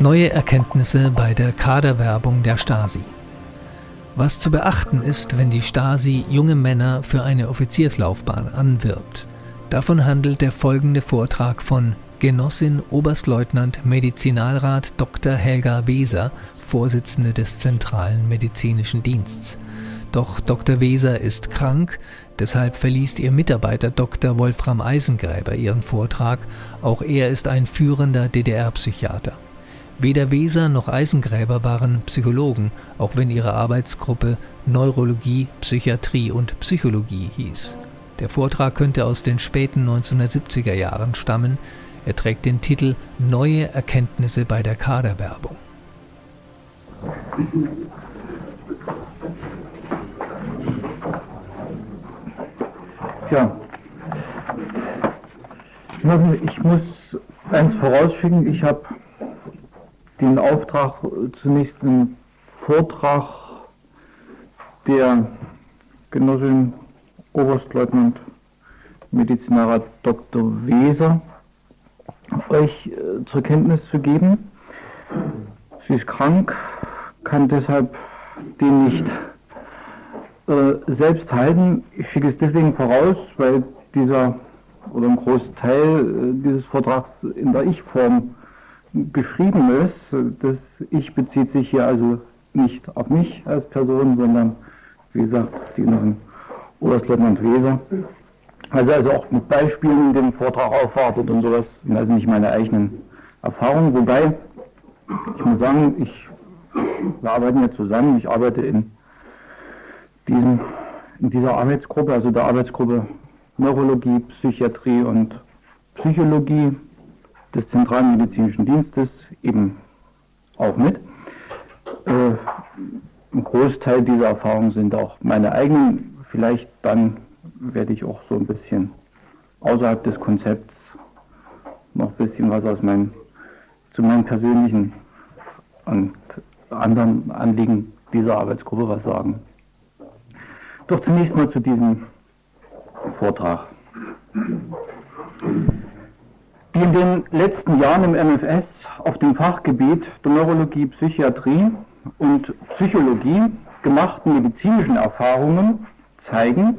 Neue Erkenntnisse bei der Kaderwerbung der Stasi. Was zu beachten ist, wenn die Stasi junge Männer für eine Offizierslaufbahn anwirbt. Davon handelt der folgende Vortrag von Genossin Oberstleutnant Medizinalrat Dr. Helga Weser, Vorsitzende des Zentralen Medizinischen Dienstes. Doch Dr. Weser ist krank, deshalb verliest ihr Mitarbeiter Dr. Wolfram Eisengräber ihren Vortrag. Auch er ist ein führender DDR-Psychiater. Weder Weser noch Eisengräber waren Psychologen, auch wenn ihre Arbeitsgruppe Neurologie, Psychiatrie und Psychologie hieß. Der Vortrag könnte aus den späten 1970er Jahren stammen. Er trägt den Titel Neue Erkenntnisse bei der Kaderwerbung. Tja, ich muss eins vorausschicken, ich habe den Auftrag, zunächst einen Vortrag der Genossin Oberstleutnant Medizinalrat Dr. Weser euch äh, zur Kenntnis zu geben. Sie ist krank, kann deshalb den nicht äh, selbst halten. Ich schicke es deswegen voraus, weil dieser oder ein Großteil äh, dieses Vortrags in der Ich-Form geschrieben ist. Das Ich bezieht sich hier also nicht auf mich als Person, sondern wie gesagt, die inneren Oberstleutnant Weser. Also also auch mit Beispielen den Vortrag aufwartet und sowas, also nicht meine eigenen Erfahrungen. Wobei, ich muss sagen, ich, wir arbeiten ja zusammen, ich arbeite in diesem, in dieser Arbeitsgruppe, also der Arbeitsgruppe Neurologie, Psychiatrie und Psychologie des Zentralen Medizinischen Dienstes eben auch mit. Äh, ein Großteil dieser Erfahrungen sind auch meine eigenen. Vielleicht dann werde ich auch so ein bisschen außerhalb des Konzepts noch ein bisschen was aus meinem, zu meinen persönlichen und anderen Anliegen dieser Arbeitsgruppe was sagen. Doch zunächst mal zu diesem Vortrag. Die in den letzten Jahren im MFS auf dem Fachgebiet der Neurologie, Psychiatrie und Psychologie gemachten medizinischen Erfahrungen zeigen,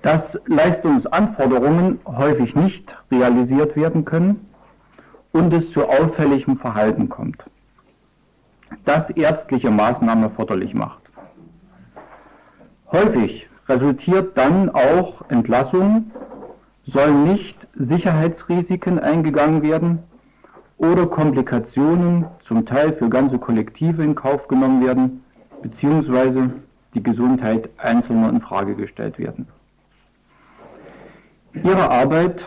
dass Leistungsanforderungen häufig nicht realisiert werden können und es zu auffälligem Verhalten kommt, das ärztliche Maßnahmen erforderlich macht. Häufig resultiert dann auch Entlassung, sollen nicht Sicherheitsrisiken eingegangen werden oder Komplikationen zum Teil für ganze Kollektive in Kauf genommen werden, beziehungsweise die Gesundheit Einzelner in Frage gestellt werden. Ihre Arbeit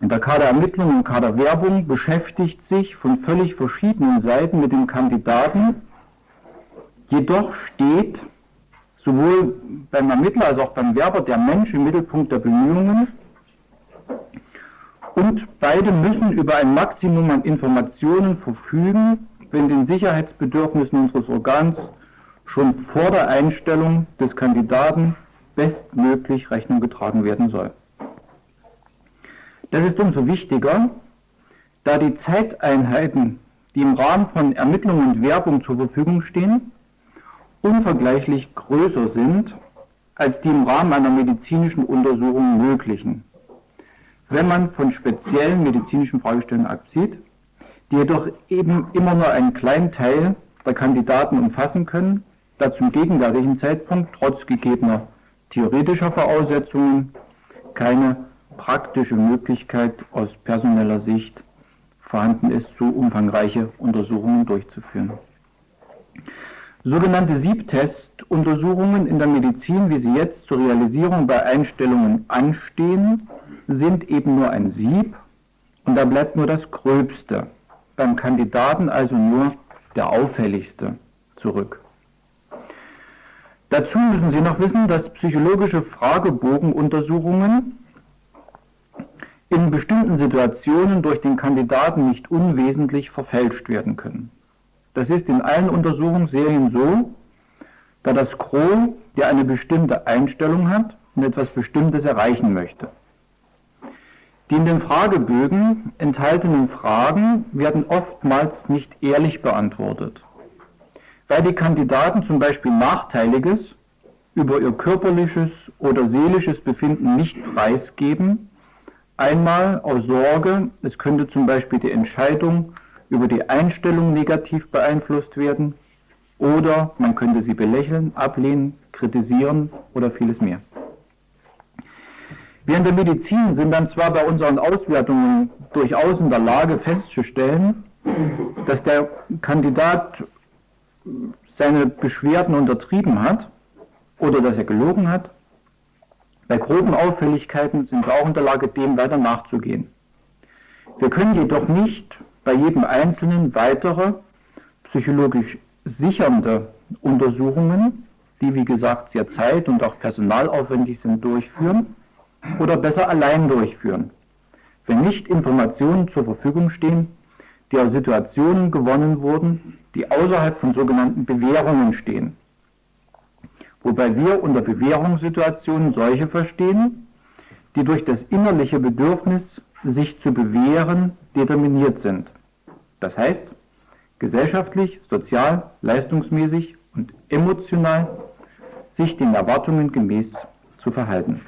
in der Kaderermittlung und Kaderwerbung beschäftigt sich von völlig verschiedenen Seiten mit dem Kandidaten, jedoch steht sowohl beim Ermittler als auch beim Werber der Mensch im Mittelpunkt der Bemühungen. Und beide müssen über ein Maximum an Informationen verfügen, wenn den Sicherheitsbedürfnissen unseres Organs schon vor der Einstellung des Kandidaten bestmöglich Rechnung getragen werden soll. Das ist umso wichtiger, da die Zeiteinheiten, die im Rahmen von Ermittlung und Werbung zur Verfügung stehen, unvergleichlich größer sind als die im Rahmen einer medizinischen Untersuchung möglichen, wenn man von speziellen medizinischen Fragestellungen absieht, die jedoch eben immer nur einen kleinen Teil der Kandidaten umfassen können, da zum gegenwärtigen Zeitpunkt trotz gegebener theoretischer Voraussetzungen keine praktische Möglichkeit aus personeller Sicht vorhanden ist, so umfangreiche Untersuchungen durchzuführen. Sogenannte Siebtestuntersuchungen in der Medizin, wie sie jetzt zur Realisierung bei Einstellungen anstehen, sind eben nur ein Sieb und da bleibt nur das Gröbste, beim Kandidaten also nur der auffälligste zurück. Dazu müssen Sie noch wissen, dass psychologische Fragebogenuntersuchungen in bestimmten Situationen durch den Kandidaten nicht unwesentlich verfälscht werden können. Das ist in allen Untersuchungsserien so, da das Gros, der eine bestimmte Einstellung hat und etwas Bestimmtes erreichen möchte, Die in den Fragebögen enthaltenen Fragen werden oftmals nicht ehrlich beantwortet, weil die Kandidaten zum Beispiel Nachteiliges über ihr körperliches oder seelisches Befinden nicht preisgeben, einmal aus Sorge, es könnte zum Beispiel die Entscheidung über die Einstellung negativ beeinflusst werden, oder man könnte sie belächeln, ablehnen, kritisieren oder vieles mehr. Wir in der Medizin sind dann zwar bei unseren Auswertungen durchaus in der Lage festzustellen, dass der Kandidat seine Beschwerden untertrieben hat oder dass er gelogen hat. Bei groben Auffälligkeiten sind wir auch in der Lage, dem weiter nachzugehen. Wir können jedoch nicht bei jedem Einzelnen weitere psychologisch sichernde Untersuchungen, die wie gesagt sehr zeit- und auch personalaufwendig sind, durchführen oder besser allein durchführen, wenn nicht Informationen zur Verfügung stehen, die aus Situationen gewonnen wurden, die außerhalb von sogenannten Bewährungen stehen. Wobei wir unter Bewährungssituationen solche verstehen, die durch das innerliche Bedürfnis, sich zu bewähren, determiniert sind. Das heißt, gesellschaftlich, sozial, leistungsmäßig und emotional sich den Erwartungen gemäß zu verhalten.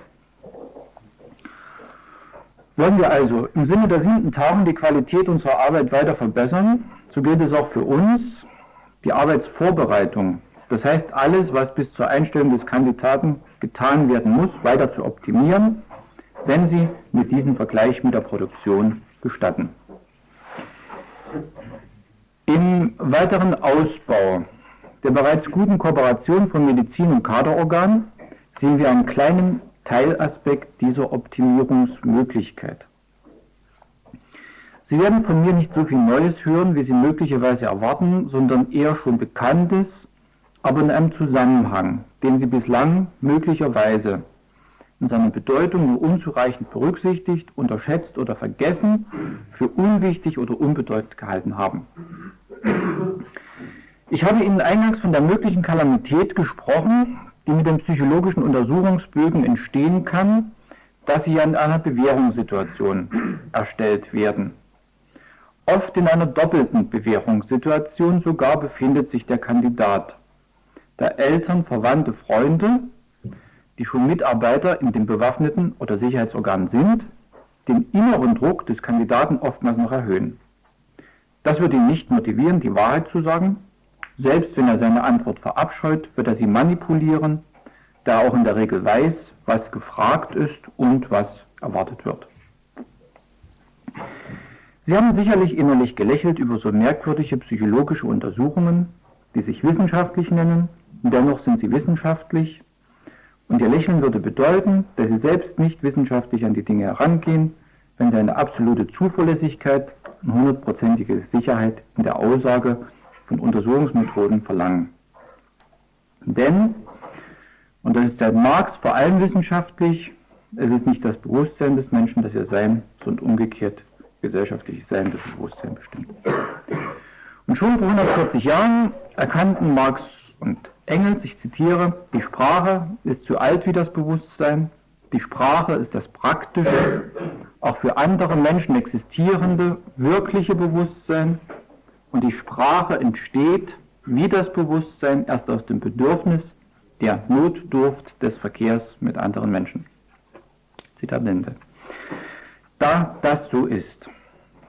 Wollen wir also im Sinne der siebten Tagung die Qualität unserer Arbeit weiter verbessern, so gilt es auch für uns, die Arbeitsvorbereitung, das heißt alles, was bis zur Einstellung des Kandidaten getan werden muss, weiter zu optimieren, wenn Sie mit diesem Vergleich mit der Produktion gestatten. Im weiteren Ausbau der bereits guten Kooperation von Medizin und Kaderorganen sehen wir einen kleinen Teilaspekt dieser Optimierungsmöglichkeit. Sie werden von mir nicht so viel Neues hören, wie Sie möglicherweise erwarten, sondern eher schon Bekanntes, aber in einem Zusammenhang, den Sie bislang möglicherweise in seiner Bedeutung nur unzureichend berücksichtigt, unterschätzt oder vergessen, für unwichtig oder unbedeutend gehalten haben. Ich habe Ihnen eingangs von der möglichen Kalamität gesprochen, die mit den psychologischen Untersuchungsbögen entstehen kann, dass sie in einer Bewährungssituation erstellt werden. Oft in einer doppelten Bewährungssituation sogar befindet sich der Kandidat, da Eltern, Verwandte, Freunde, die schon Mitarbeiter in dem bewaffneten oder Sicherheitsorgan sind, den inneren Druck des Kandidaten oftmals noch erhöhen. Das wird ihn nicht motivieren, die Wahrheit zu sagen. Selbst wenn er seine Antwort verabscheut, wird er sie manipulieren, da er auch in der Regel weiß, was gefragt ist und was erwartet wird. Sie haben sicherlich innerlich gelächelt über so merkwürdige psychologische Untersuchungen, die sich wissenschaftlich nennen, dennoch sind sie wissenschaftlich. Und Ihr Lächeln würde bedeuten, dass Sie selbst nicht wissenschaftlich an die Dinge herangehen, wenn Sie eine absolute Zuverlässigkeit und hundertprozentige Sicherheit in der Aussage von Untersuchungsmethoden verlangen. Denn, und das ist seit Marx vor allem wissenschaftlich, es ist nicht das Bewusstsein des Menschen, das ihr Sein, sondern umgekehrt gesellschaftliches Sein das Bewusstsein bestimmt. Und schon vor 140 Jahren erkannten Marx und Engels, ich zitiere, die Sprache ist zu alt wie das Bewusstsein, die Sprache ist das praktische, auch für andere Menschen existierende, wirkliche Bewusstsein und die Sprache entsteht wie das Bewusstsein erst aus dem Bedürfnis der Notdurft des Verkehrs mit anderen Menschen. Zitat Ende. Da das so ist,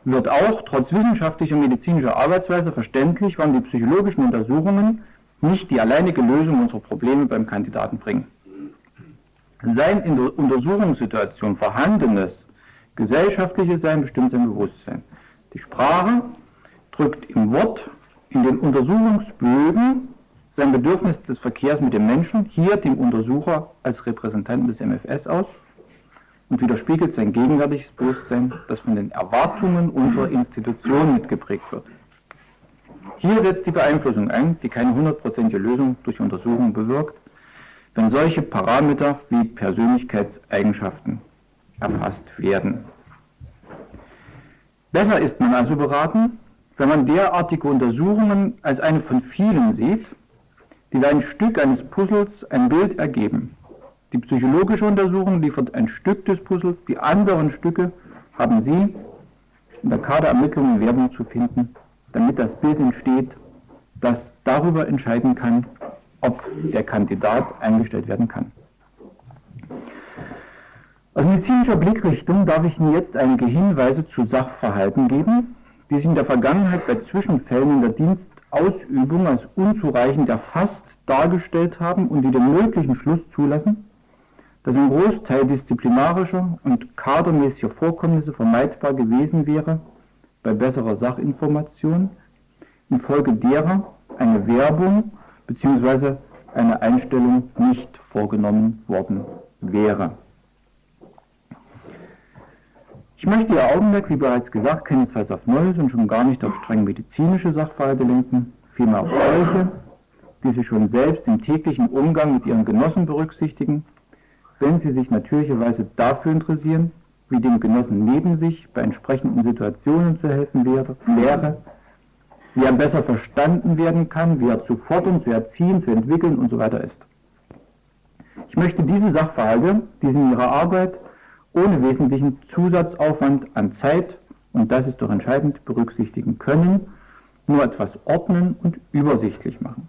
wird auch trotz wissenschaftlicher und medizinischer Arbeitsweise verständlich, wann die psychologischen Untersuchungen nicht die alleinige Lösung unserer Probleme beim Kandidaten bringen. Sein in der Untersuchungssituation vorhandenes gesellschaftliches Sein bestimmt sein Bewusstsein. Die Sprache drückt im Wort, in den Untersuchungsbögen sein Bedürfnis des Verkehrs mit dem Menschen, hier dem Untersucher als Repräsentanten des MFS aus und widerspiegelt sein gegenwärtiges Bewusstsein, das von den Erwartungen unserer Institution mitgeprägt wird. Hier setzt die Beeinflussung ein, die keine hundertprozentige Lösung durch Untersuchungen bewirkt, wenn solche Parameter wie Persönlichkeitseigenschaften erfasst werden. Besser ist man also beraten, wenn man derartige Untersuchungen als eine von vielen sieht, die ein Stück eines Puzzles ein Bild ergeben. Die psychologische Untersuchung liefert ein Stück des Puzzles, die anderen Stücke haben Sie in der Kaderermittlung Werbung zu finden, damit das Bild entsteht, das darüber entscheiden kann, ob der Kandidat eingestellt werden kann. Aus medizinischer Blickrichtung darf ich Ihnen jetzt einige Hinweise zu Sachverhalten geben, die sich in der Vergangenheit bei Zwischenfällen in der Dienstausübung als unzureichend erfasst dargestellt haben und die den möglichen Schluss zulassen, dass ein Großteil disziplinarischer und kadermäßiger Vorkommnisse vermeidbar gewesen wäre bei besserer Sachinformation, infolge derer eine Werbung bzw. eine Einstellung nicht vorgenommen worden wäre. Ich möchte Ihr Augenmerk, wie bereits gesagt, keinesfalls auf Neues und schon gar nicht auf streng medizinische Sachverhalte lenken, vielmehr auf solche, die Sie schon selbst im täglichen Umgang mit Ihren Genossen berücksichtigen, wenn Sie sich natürlicherweise dafür interessieren, wie dem Genossen neben sich bei entsprechenden Situationen zu helfen wäre, wäre wie er besser verstanden werden kann, wie er zu fordern, zu erziehen, zu entwickeln und so weiter ist. Ich möchte diese Sachverhalte, die in Ihrer Arbeit ohne wesentlichen Zusatzaufwand an Zeit, und das ist doch entscheidend, berücksichtigen können, nur etwas ordnen und übersichtlich machen.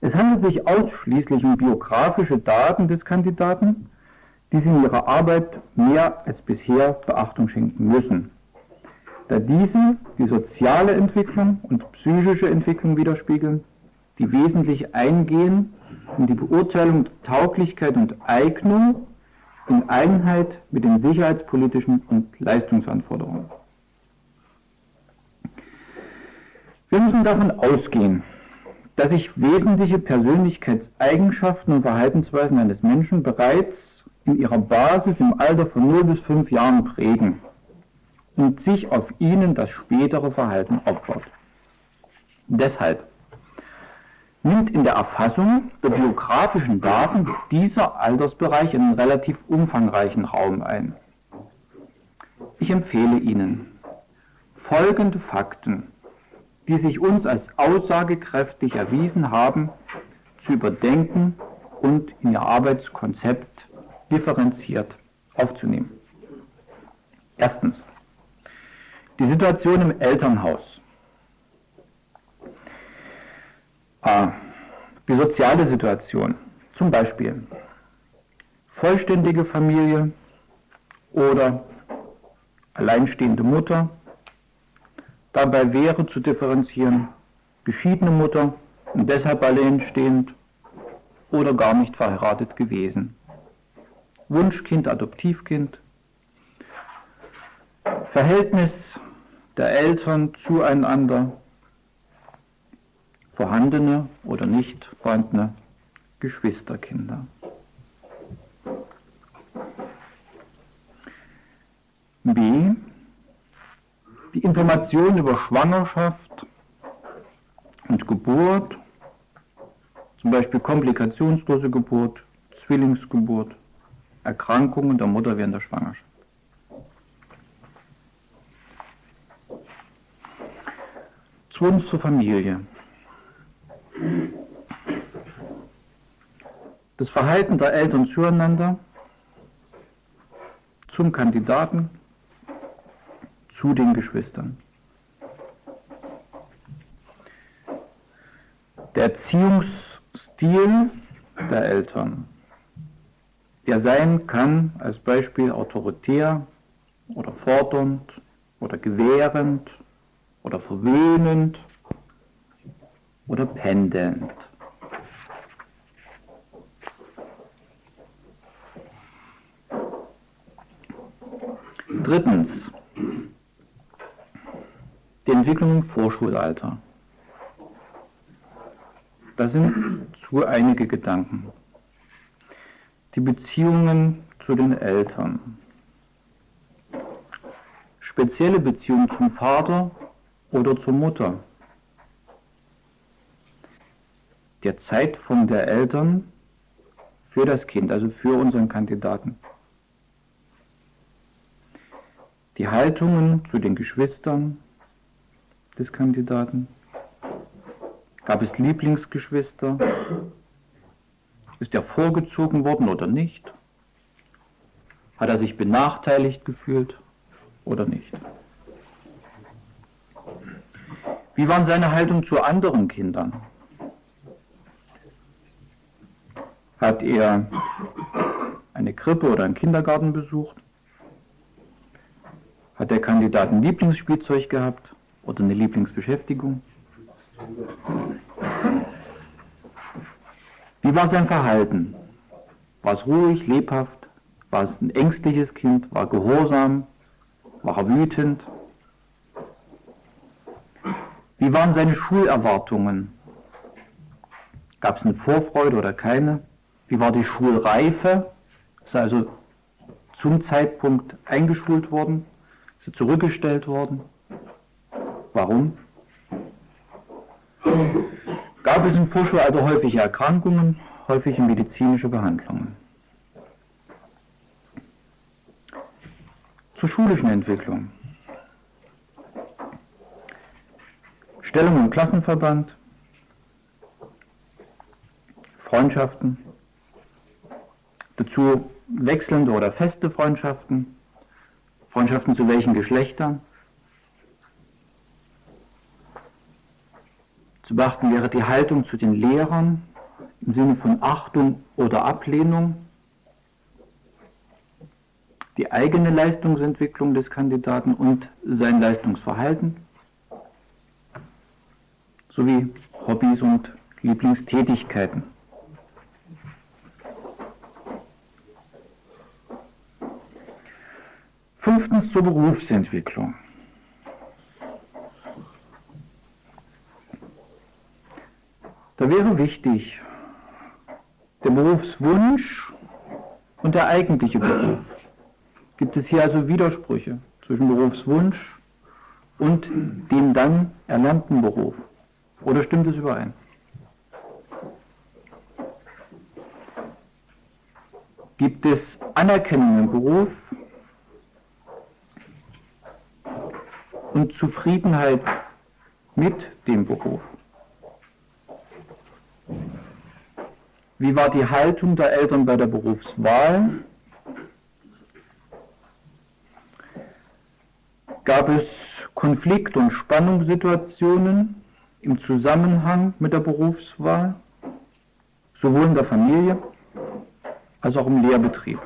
Es handelt sich ausschließlich um biografische Daten des Kandidaten, die Sie in Ihrer Arbeit mehr als bisher Beachtung schenken müssen da diese die soziale Entwicklung und psychische Entwicklung widerspiegeln, die wesentlich eingehen in die Beurteilung der Tauglichkeit und Eignung in Einheit mit den sicherheitspolitischen und Leistungsanforderungen. Wir müssen davon ausgehen, dass sich wesentliche Persönlichkeitseigenschaften und Verhaltensweisen eines Menschen bereits in ihrer Basis im Alter von 0 bis 5 Jahren prägen und sich auf ihnen das spätere Verhalten aufbaut. Deshalb nimmt in der Erfassung der biografischen Daten dieser Altersbereich einen relativ umfangreichen Raum ein. Ich empfehle Ihnen folgende Fakten, die sich uns als aussagekräftig erwiesen haben, zu überdenken und in Ihr Arbeitskonzept differenziert aufzunehmen. Erstens. Die Situation im Elternhaus. A. Die soziale Situation. Zum Beispiel vollständige Familie oder alleinstehende Mutter. Dabei wäre zu differenzieren geschiedene Mutter und deshalb alleinstehend oder gar nicht verheiratet gewesen. Wunschkind, Adoptivkind. Verhältnis der Eltern zueinander vorhandene oder nicht vorhandene Geschwisterkinder. B. Die Information über Schwangerschaft und Geburt, zum Beispiel komplikationslose Geburt, Zwillingsgeburt, Erkrankungen der Mutter während der Schwangerschaft. Zweitens zur Familie. Das Verhalten der Eltern zueinander, zum Kandidaten, zu den Geschwistern. Der Erziehungsstil der Eltern, der sein kann als Beispiel autoritär oder fordernd oder gewährend oder verwöhnend oder pendelnd. Drittens, die Entwicklung im Vorschulalter. Da sind zu einige Gedanken. Die Beziehungen zu den Eltern. Spezielle Beziehungen zum Vater oder zur Mutter. Der Zeitpunkt der Eltern für das Kind, also für unseren Kandidaten. Die Haltungen zu den Geschwistern des Kandidaten. Gab es Lieblingsgeschwister? Ist er vorgezogen worden oder nicht? Hat er sich benachteiligt gefühlt oder nicht? Wie war seine Haltung zu anderen Kindern? Hat er eine Krippe oder einen Kindergarten besucht? Hat der Kandidat ein Lieblingsspielzeug gehabt oder eine Lieblingsbeschäftigung? Wie war sein Verhalten? War es ruhig, lebhaft? War es ein ängstliches Kind? War gehorsam? War er wütend? Wie waren seine Schulerwartungen? Gab es eine Vorfreude oder keine? Wie war die Schulreife? Ist er also zum Zeitpunkt eingeschult worden? Ist er zurückgestellt worden? Warum? Gab es im Vorschulalter häufige Erkrankungen, häufige medizinische Behandlungen? Zur schulischen Entwicklung. Stellung im Klassenverband, Freundschaften, dazu wechselnde oder feste Freundschaften, Freundschaften zu welchen Geschlechtern. Zu beachten wäre die Haltung zu den Lehrern im Sinne von Achtung oder Ablehnung, die eigene Leistungsentwicklung des Kandidaten und sein Leistungsverhalten sowie Hobbys und Lieblingstätigkeiten. Fünftens zur Berufsentwicklung. Da wäre wichtig der Berufswunsch und der eigentliche Beruf. Gibt es hier also Widersprüche zwischen Berufswunsch und dem dann erlernten Beruf? Oder stimmt es überein? Gibt es Anerkennung im Beruf und Zufriedenheit mit dem Beruf? Wie war die Haltung der Eltern bei der Berufswahl? Gab es Konflikt- und Spannungssituationen im Zusammenhang mit der Berufswahl, sowohl in der Familie als auch im Lehrbetrieb.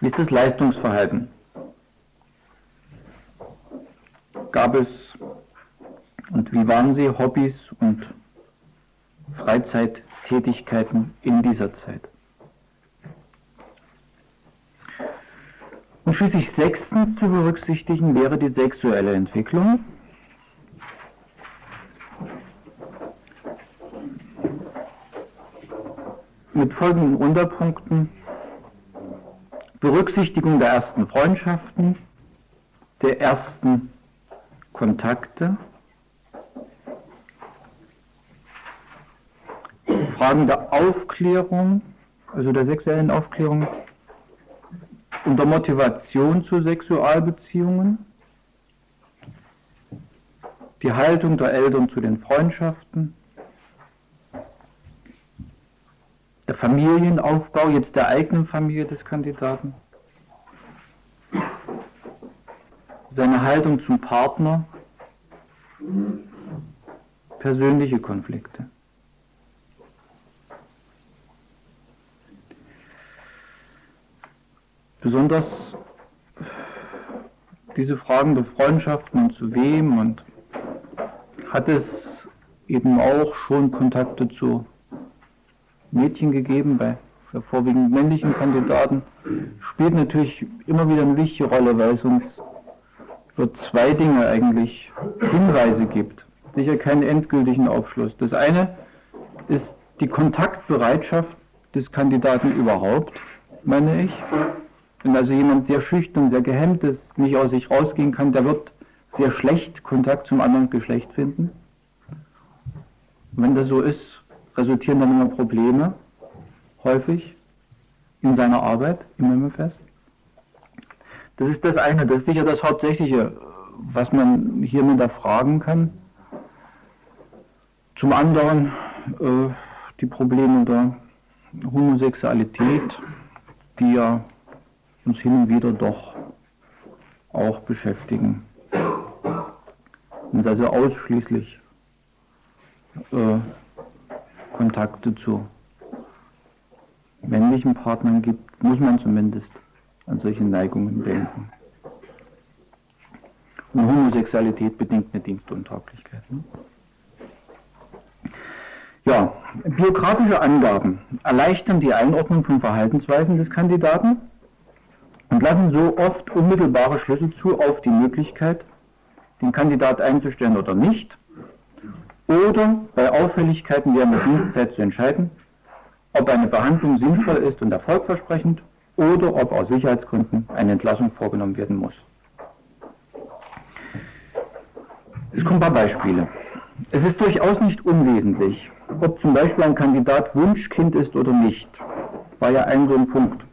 Wie ist das Leistungsverhalten? Gab es und wie waren Sie Hobbys und Freizeittätigkeiten in dieser Zeit? Und schließlich sechstens zu berücksichtigen wäre die sexuelle Entwicklung. Mit folgenden Unterpunkten. Berücksichtigung der ersten Freundschaften, der ersten Kontakte, Fragen der Aufklärung, also der sexuellen Aufklärung und der Motivation zu Sexualbeziehungen, die Haltung der Eltern zu den Freundschaften, der Familienaufbau jetzt der eigenen Familie des Kandidaten, seine Haltung zum Partner, persönliche Konflikte. Besonders diese Fragen der Freundschaften und zu wem und hat es eben auch schon Kontakte zu Mädchen gegeben bei vorwiegend männlichen Kandidaten, spielt natürlich immer wieder eine wichtige Rolle, weil es uns für zwei Dinge eigentlich Hinweise gibt. Sicher keinen endgültigen Aufschluss. Das eine ist die Kontaktbereitschaft des Kandidaten überhaupt, meine ich. Wenn also jemand sehr schüchtern, sehr gehemmt ist, nicht aus sich rausgehen kann, der wird sehr schlecht Kontakt zum anderen Geschlecht finden. Und wenn das so ist, resultieren dann immer Probleme, häufig, in seiner Arbeit im MFS. Das ist das eine, das ist sicher das Hauptsächliche, was man hier mit erfragen kann. Zum anderen äh, die Probleme der Homosexualität, die ja uns hin und wieder doch auch beschäftigen. Und also ausschließlich äh, Kontakte zu männlichen Partnern gibt, muss man zumindest an solche Neigungen denken. Und Homosexualität bedingt eine Dienstuntauglichkeit. Ne? Ja, biografische Angaben erleichtern die Einordnung von Verhaltensweisen des Kandidaten und lassen so oft unmittelbare Schlüsse zu auf die Möglichkeit, den Kandidat einzustellen oder nicht, oder bei Auffälligkeiten der Dienstzeit zu entscheiden, ob eine Behandlung sinnvoll ist und erfolgversprechend oder ob aus Sicherheitsgründen eine Entlassung vorgenommen werden muss. Es kommen ein paar Beispiele. Es ist durchaus nicht unwesentlich, ob zum Beispiel ein Kandidat Wunschkind ist oder nicht. War ja ein so ein Punkt.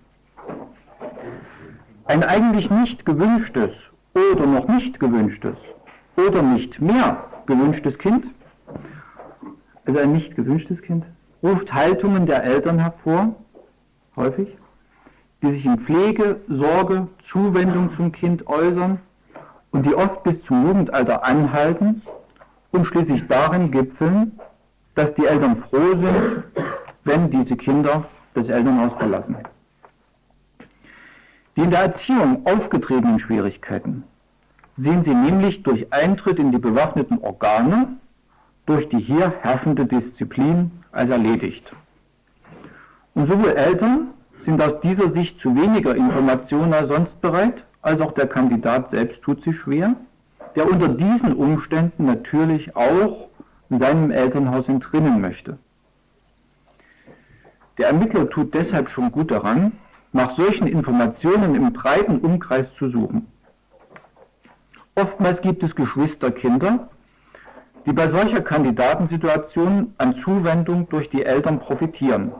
Ein eigentlich nicht gewünschtes oder noch nicht gewünschtes oder nicht mehr gewünschtes Kind, also ein nicht gewünschtes Kind, ruft Haltungen der Eltern hervor, häufig, die sich in Pflege, Sorge, Zuwendung zum Kind äußern und die oft bis zum Jugendalter anhalten und schließlich darin gipfeln, dass die Eltern froh sind, wenn diese Kinder das Elternhaus verlassen. Die in der Erziehung aufgetretenen Schwierigkeiten sehen Sie nämlich durch Eintritt in die bewaffneten Organe, durch die hier herrschende Disziplin als erledigt. Und sowohl Eltern sind aus dieser Sicht zu weniger Informationen als sonst bereit, als auch der Kandidat selbst tut sich schwer, der unter diesen Umständen natürlich auch seinem Elternhaus entrinnen möchte. Der Ermittler tut deshalb schon gut daran, nach solchen Informationen im breiten Umkreis zu suchen. Oftmals gibt es Geschwisterkinder, die bei solcher Kandidatensituation an Zuwendung durch die Eltern profitieren.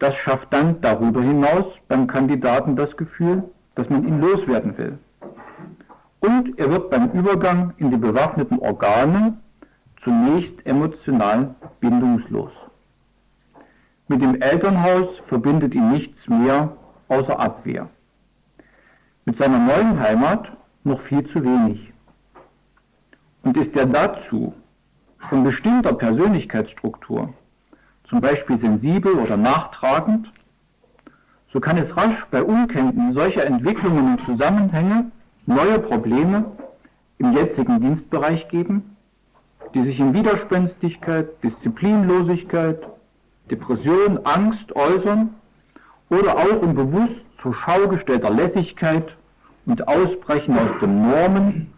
Das schafft dann darüber hinaus beim Kandidaten das Gefühl, dass man ihn loswerden will. Und er wird beim Übergang in die bewaffneten Organe zunächst emotional bindungslos. Mit dem Elternhaus verbindet ihn nichts mehr außer Abwehr. Mit seiner neuen Heimat noch viel zu wenig. Und ist er dazu von bestimmter Persönlichkeitsstruktur, zum Beispiel sensibel oder nachtragend, so kann es rasch bei Unkenntnis solcher Entwicklungen und Zusammenhänge neue Probleme im jetzigen Dienstbereich geben, die sich in Widerspenstigkeit, Disziplinlosigkeit, Depression, Angst äußern oder auch in bewusst zur Schau gestellter Lässigkeit und Ausbrechen aus den Normen,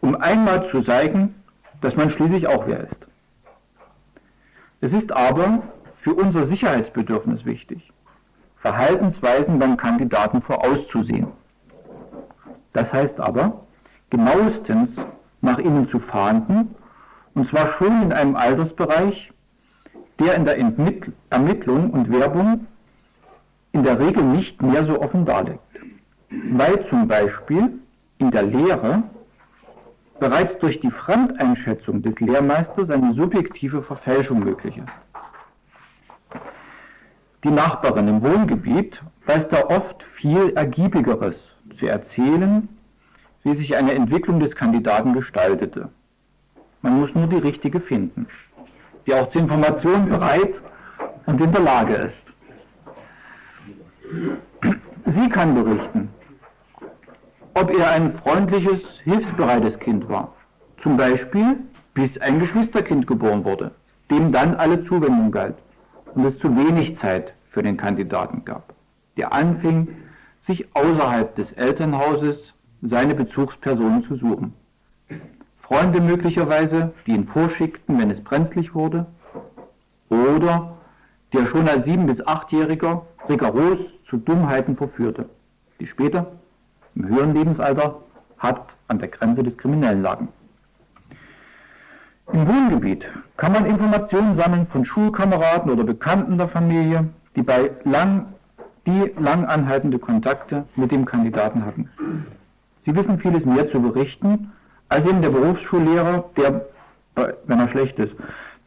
um einmal zu zeigen, dass man schließlich auch wer ist. Es ist aber für unser Sicherheitsbedürfnis wichtig, Verhaltensweisen beim Kandidaten vorauszusehen. Das heißt aber, genauestens nach ihnen zu fahnden und zwar schon in einem Altersbereich, der in der Ermittlung und Werbung in der Regel nicht mehr so offen darlegt. Weil zum Beispiel in der Lehre bereits durch die Fremdeinschätzung des Lehrmeisters eine subjektive Verfälschung möglich ist. Die Nachbarin im Wohngebiet weiß da oft viel Ergiebigeres zu erzählen, wie sich eine Entwicklung des Kandidaten gestaltete. Man muss nur die richtige finden, die auch zur Information bereit und in der Lage ist. Sie kann berichten, ob er ein freundliches, hilfsbereites Kind war. Zum Beispiel, bis ein Geschwisterkind geboren wurde, dem dann alle Zuwendung galt und es zu wenig Zeit für den Kandidaten gab, der anfing, sich außerhalb des Elternhauses seine Bezugspersonen zu suchen. Freunde möglicherweise, die ihn vorschickten, wenn es brenzlig wurde, oder der schon als sieben- bis achtjähriger rigoros zu Dummheiten verführte, die später im höheren Lebensalter hart an der Grenze des Kriminellen lagen. Im Wohngebiet kann man Informationen sammeln von Schulkameraden oder Bekannten der Familie, die bei lang, die lang anhaltende Kontakte mit dem Kandidaten hatten. Sie wissen vieles mehr zu berichten als eben der Berufsschullehrer, der, wenn er schlecht ist,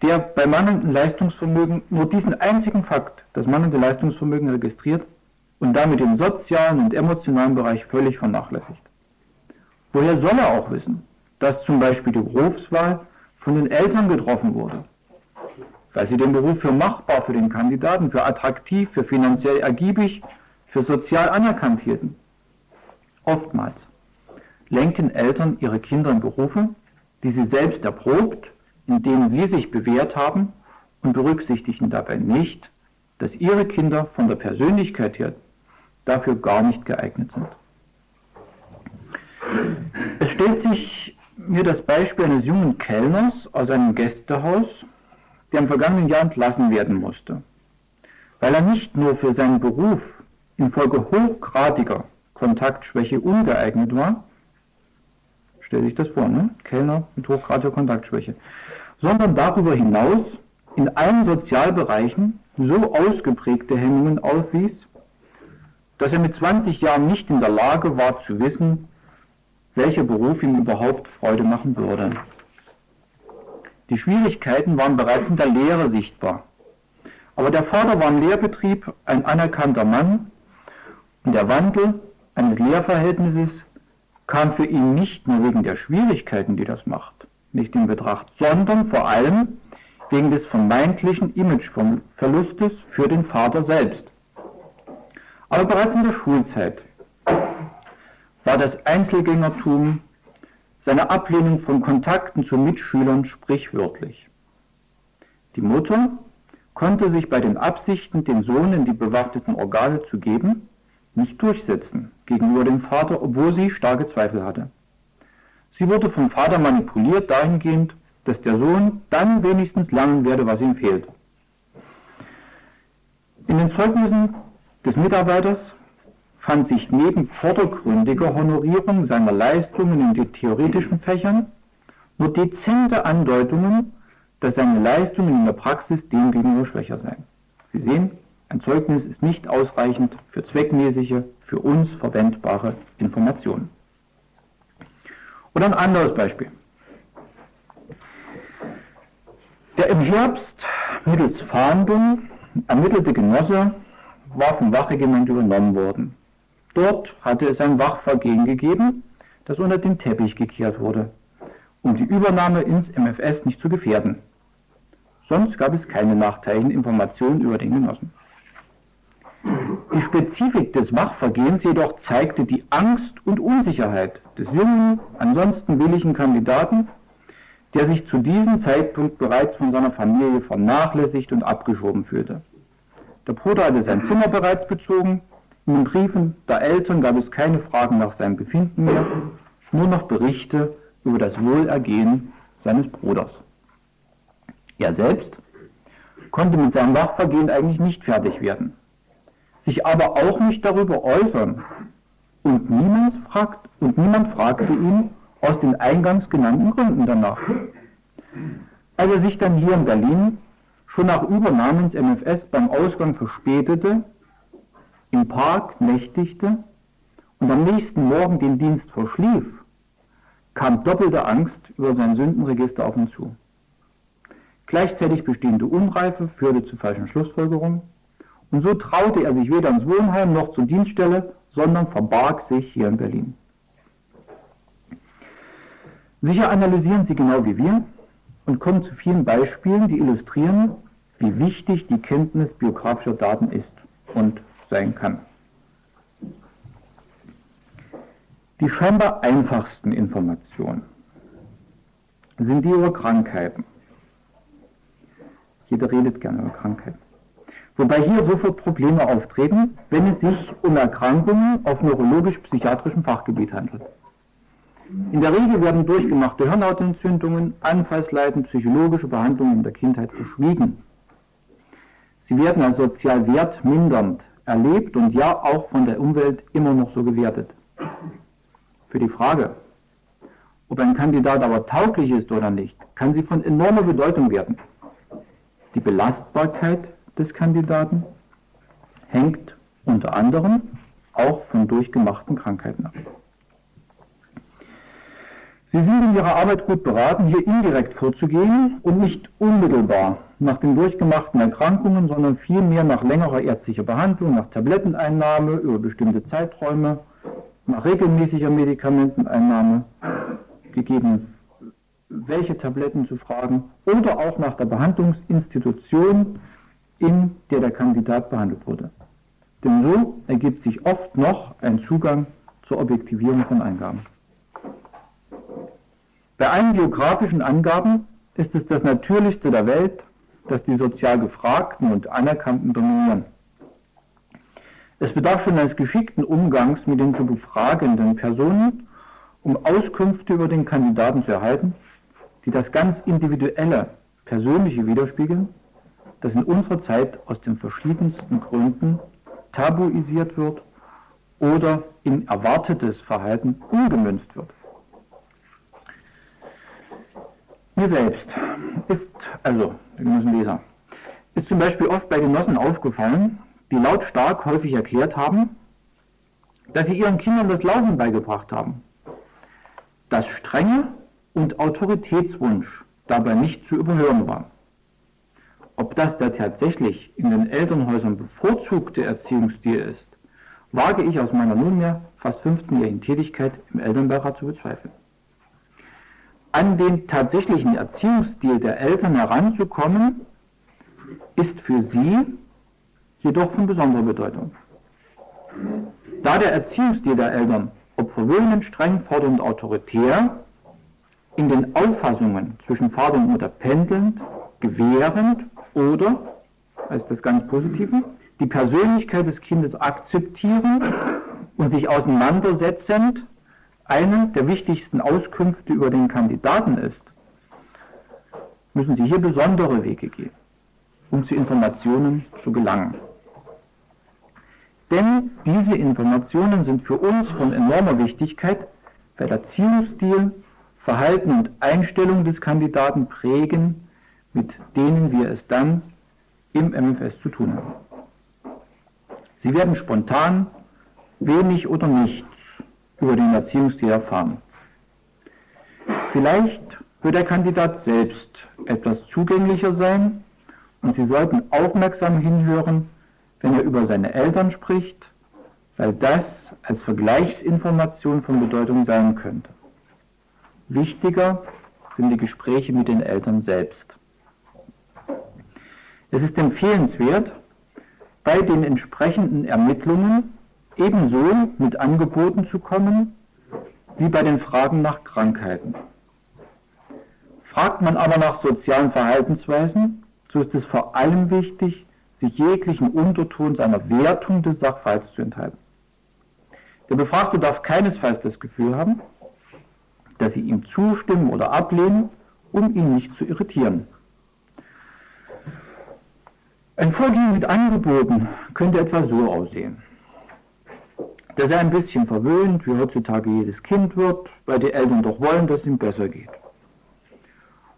der bei mangelndem Leistungsvermögen nur diesen einzigen Fakt, das mangelnde Leistungsvermögen registriert und damit den sozialen und emotionalen Bereich völlig vernachlässigt. Woher soll er auch wissen, dass zum Beispiel die Berufswahl von den Eltern getroffen wurde? Weil sie den Beruf für machbar für den Kandidaten, für attraktiv, für finanziell ergiebig, für sozial anerkannt hielten. Oftmals lenken Eltern ihre Kinder in Berufe, die sie selbst erprobt, in denen sie sich bewährt haben und berücksichtigen dabei nicht, dass ihre Kinder von der Persönlichkeit her dafür gar nicht geeignet sind. Es stellt sich mir das Beispiel eines jungen Kellners aus einem Gästehaus, der im vergangenen Jahr entlassen werden musste, weil er nicht nur für seinen Beruf infolge hochgradiger Kontaktschwäche ungeeignet war, stell sich das vor, ne? Kellner mit hochgradiger Kontaktschwäche, sondern darüber hinaus in allen Sozialbereichen so ausgeprägte Hemmungen aufwies, dass er mit 20 Jahren nicht in der Lage war zu wissen, welcher Beruf ihm überhaupt Freude machen würde. Die Schwierigkeiten waren bereits in der Lehre sichtbar. Aber der Vater war im Lehrbetrieb ein anerkannter Mann und der Wandel eines Lehrverhältnisses kam für ihn nicht nur wegen der Schwierigkeiten, die das macht, nicht in Betracht, sondern vor allem wegen des vermeintlichen Imageverlustes für den Vater selbst. Aber bereits in der Schulzeit war das Einzelgängertum, seine Ablehnung von Kontakten zu Mitschülern sprichwörtlich. Die Mutter konnte sich bei den Absichten, dem Sohn in die bewaffneten Organe zu geben, nicht durchsetzen gegenüber dem Vater, obwohl sie starke Zweifel hatte. Sie wurde vom Vater manipuliert dahingehend, dass der Sohn dann wenigstens lernen werde, was ihm fehlt. In den Zeugnissen des Mitarbeiters fand sich neben vordergründiger Honorierung seiner Leistungen in den theoretischen Fächern nur dezente Andeutungen, dass seine Leistungen in der Praxis demgegenüber schwächer seien. Sie sehen, ein Zeugnis ist nicht ausreichend für zweckmäßige, für uns verwendbare Informationen. Oder ein anderes Beispiel. Der im Herbst mittels Fahndung ermittelte Genosse war vom Wachregiment übernommen worden. Dort hatte es ein Wachvergehen gegeben, das unter den Teppich gekehrt wurde, um die Übernahme ins MFS nicht zu gefährden. Sonst gab es keine nachteiligen Informationen über den Genossen. Die Spezifik des Wachvergehens jedoch zeigte die Angst und Unsicherheit des jungen, ansonsten willigen Kandidaten, der sich zu diesem Zeitpunkt bereits von seiner Familie vernachlässigt und abgeschoben fühlte. Der Bruder hatte sein Zimmer bereits bezogen, in den Briefen der Eltern gab es keine Fragen nach seinem Befinden mehr, nur noch Berichte über das Wohlergehen seines Bruders. Er selbst konnte mit seinem Wachvergehen eigentlich nicht fertig werden sich aber auch nicht darüber äußern. Und niemand, fragt, und niemand fragte ihn aus den eingangs genannten Gründen danach. Als er sich dann hier in Berlin schon nach Übernahme ins MFS beim Ausgang verspätete, im Park nächtigte und am nächsten Morgen den Dienst verschlief, kam doppelte Angst über sein Sündenregister auf ihn zu. Gleichzeitig bestehende Unreife führte zu falschen Schlussfolgerungen und so traute er sich weder ins Wohnheim noch zur Dienststelle, sondern verbarg sich hier in Berlin. Sicher analysieren Sie genau wie wir und kommen zu vielen Beispielen, die illustrieren, wie wichtig die Kenntnis biografischer Daten ist und sein kann. Die scheinbar einfachsten Informationen sind die über Krankheiten. Jeder redet gerne über Krankheiten. Wobei hier sofort Probleme auftreten, wenn es sich um Erkrankungen auf neurologisch-psychiatrischem Fachgebiet handelt. In der Regel werden durchgemachte Hirnhautentzündungen, Anfallsleiden, psychologische Behandlungen in der Kindheit verschwiegen. Sie werden als sozial wertmindernd erlebt und ja auch von der Umwelt immer noch so gewertet. Für die Frage, ob ein Kandidat aber tauglich ist oder nicht, kann sie von enormer Bedeutung werden. Die Belastbarkeit des Kandidaten hängt unter anderem auch von durchgemachten Krankheiten ab. Sie sind in Ihrer Arbeit gut beraten, hier indirekt vorzugehen und nicht unmittelbar nach den durchgemachten Erkrankungen, sondern vielmehr nach längerer ärztlicher Behandlung, nach Tabletteneinnahme über bestimmte Zeiträume, nach regelmäßiger Medikamenteneinnahme, gegeben welche Tabletten zu fragen oder auch nach der Behandlungsinstitution, in der der Kandidat behandelt wurde. Denn so ergibt sich oft noch ein Zugang zur Objektivierung von Eingaben. Bei allen geografischen Angaben ist es das Natürlichste der Welt, dass die sozial Gefragten und Anerkannten dominieren. Es bedarf schon eines geschickten Umgangs mit den zu befragenden Personen, um Auskünfte über den Kandidaten zu erhalten, die das ganz individuelle, persönliche widerspiegeln, das in unserer Zeit aus den verschiedensten Gründen tabuisiert wird oder in erwartetes Verhalten umgemünzt wird. Mir selbst ist, also, wir müssen Leser, ist zum Beispiel oft bei Genossen aufgefallen, die lautstark häufig erklärt haben, dass sie ihren Kindern das Laufen beigebracht haben. Dass Strenge und Autoritätswunsch dabei nicht zu überhören war. Ob das der tatsächlich in den Elternhäusern bevorzugte Erziehungsstil ist, wage ich aus meiner nunmehr fast 15-jährigen Tätigkeit im Elternbeirat zu bezweifeln an den tatsächlichen Erziehungsstil der Eltern heranzukommen, ist für sie jedoch von besonderer Bedeutung. Da der Erziehungsstil der Eltern, ob verwöhnend, streng, fordernd, autoritär, in den Auffassungen zwischen Vater und Mutter pendelnd, gewährend oder, als das ganz Positive, die Persönlichkeit des Kindes akzeptierend und sich auseinandersetzend eine der wichtigsten Auskünfte über den Kandidaten ist, müssen Sie hier besondere Wege gehen, um zu Informationen zu gelangen. Denn diese Informationen sind für uns von enormer Wichtigkeit, weil Erziehungsstil, Verhalten und Einstellung des Kandidaten prägen, mit denen wir es dann im MFS zu tun haben. Sie werden spontan, wenig oder nichts über den Erziehungsstil erfahren. Vielleicht wird der Kandidat selbst etwas zugänglicher sein und Sie sollten aufmerksam hinhören, wenn er über seine Eltern spricht, weil das als Vergleichsinformation von Bedeutung sein könnte. Wichtiger sind die Gespräche mit den Eltern selbst. Es ist empfehlenswert, bei den entsprechenden Ermittlungen ebenso mit Angeboten zu kommen wie bei den Fragen nach Krankheiten. Fragt man aber nach sozialen Verhaltensweisen, so ist es vor allem wichtig, sich jeglichen Unterton seiner Wertung des Sachverhalts zu enthalten. Der Befragte darf keinesfalls das Gefühl haben, dass Sie ihm zustimmen oder ablehnen, um ihn nicht zu irritieren. Ein Vorgehen mit Angeboten könnte etwa so aussehen dass er ein bisschen verwöhnt, wie heutzutage jedes Kind wird, weil die Eltern doch wollen, dass es ihm besser geht.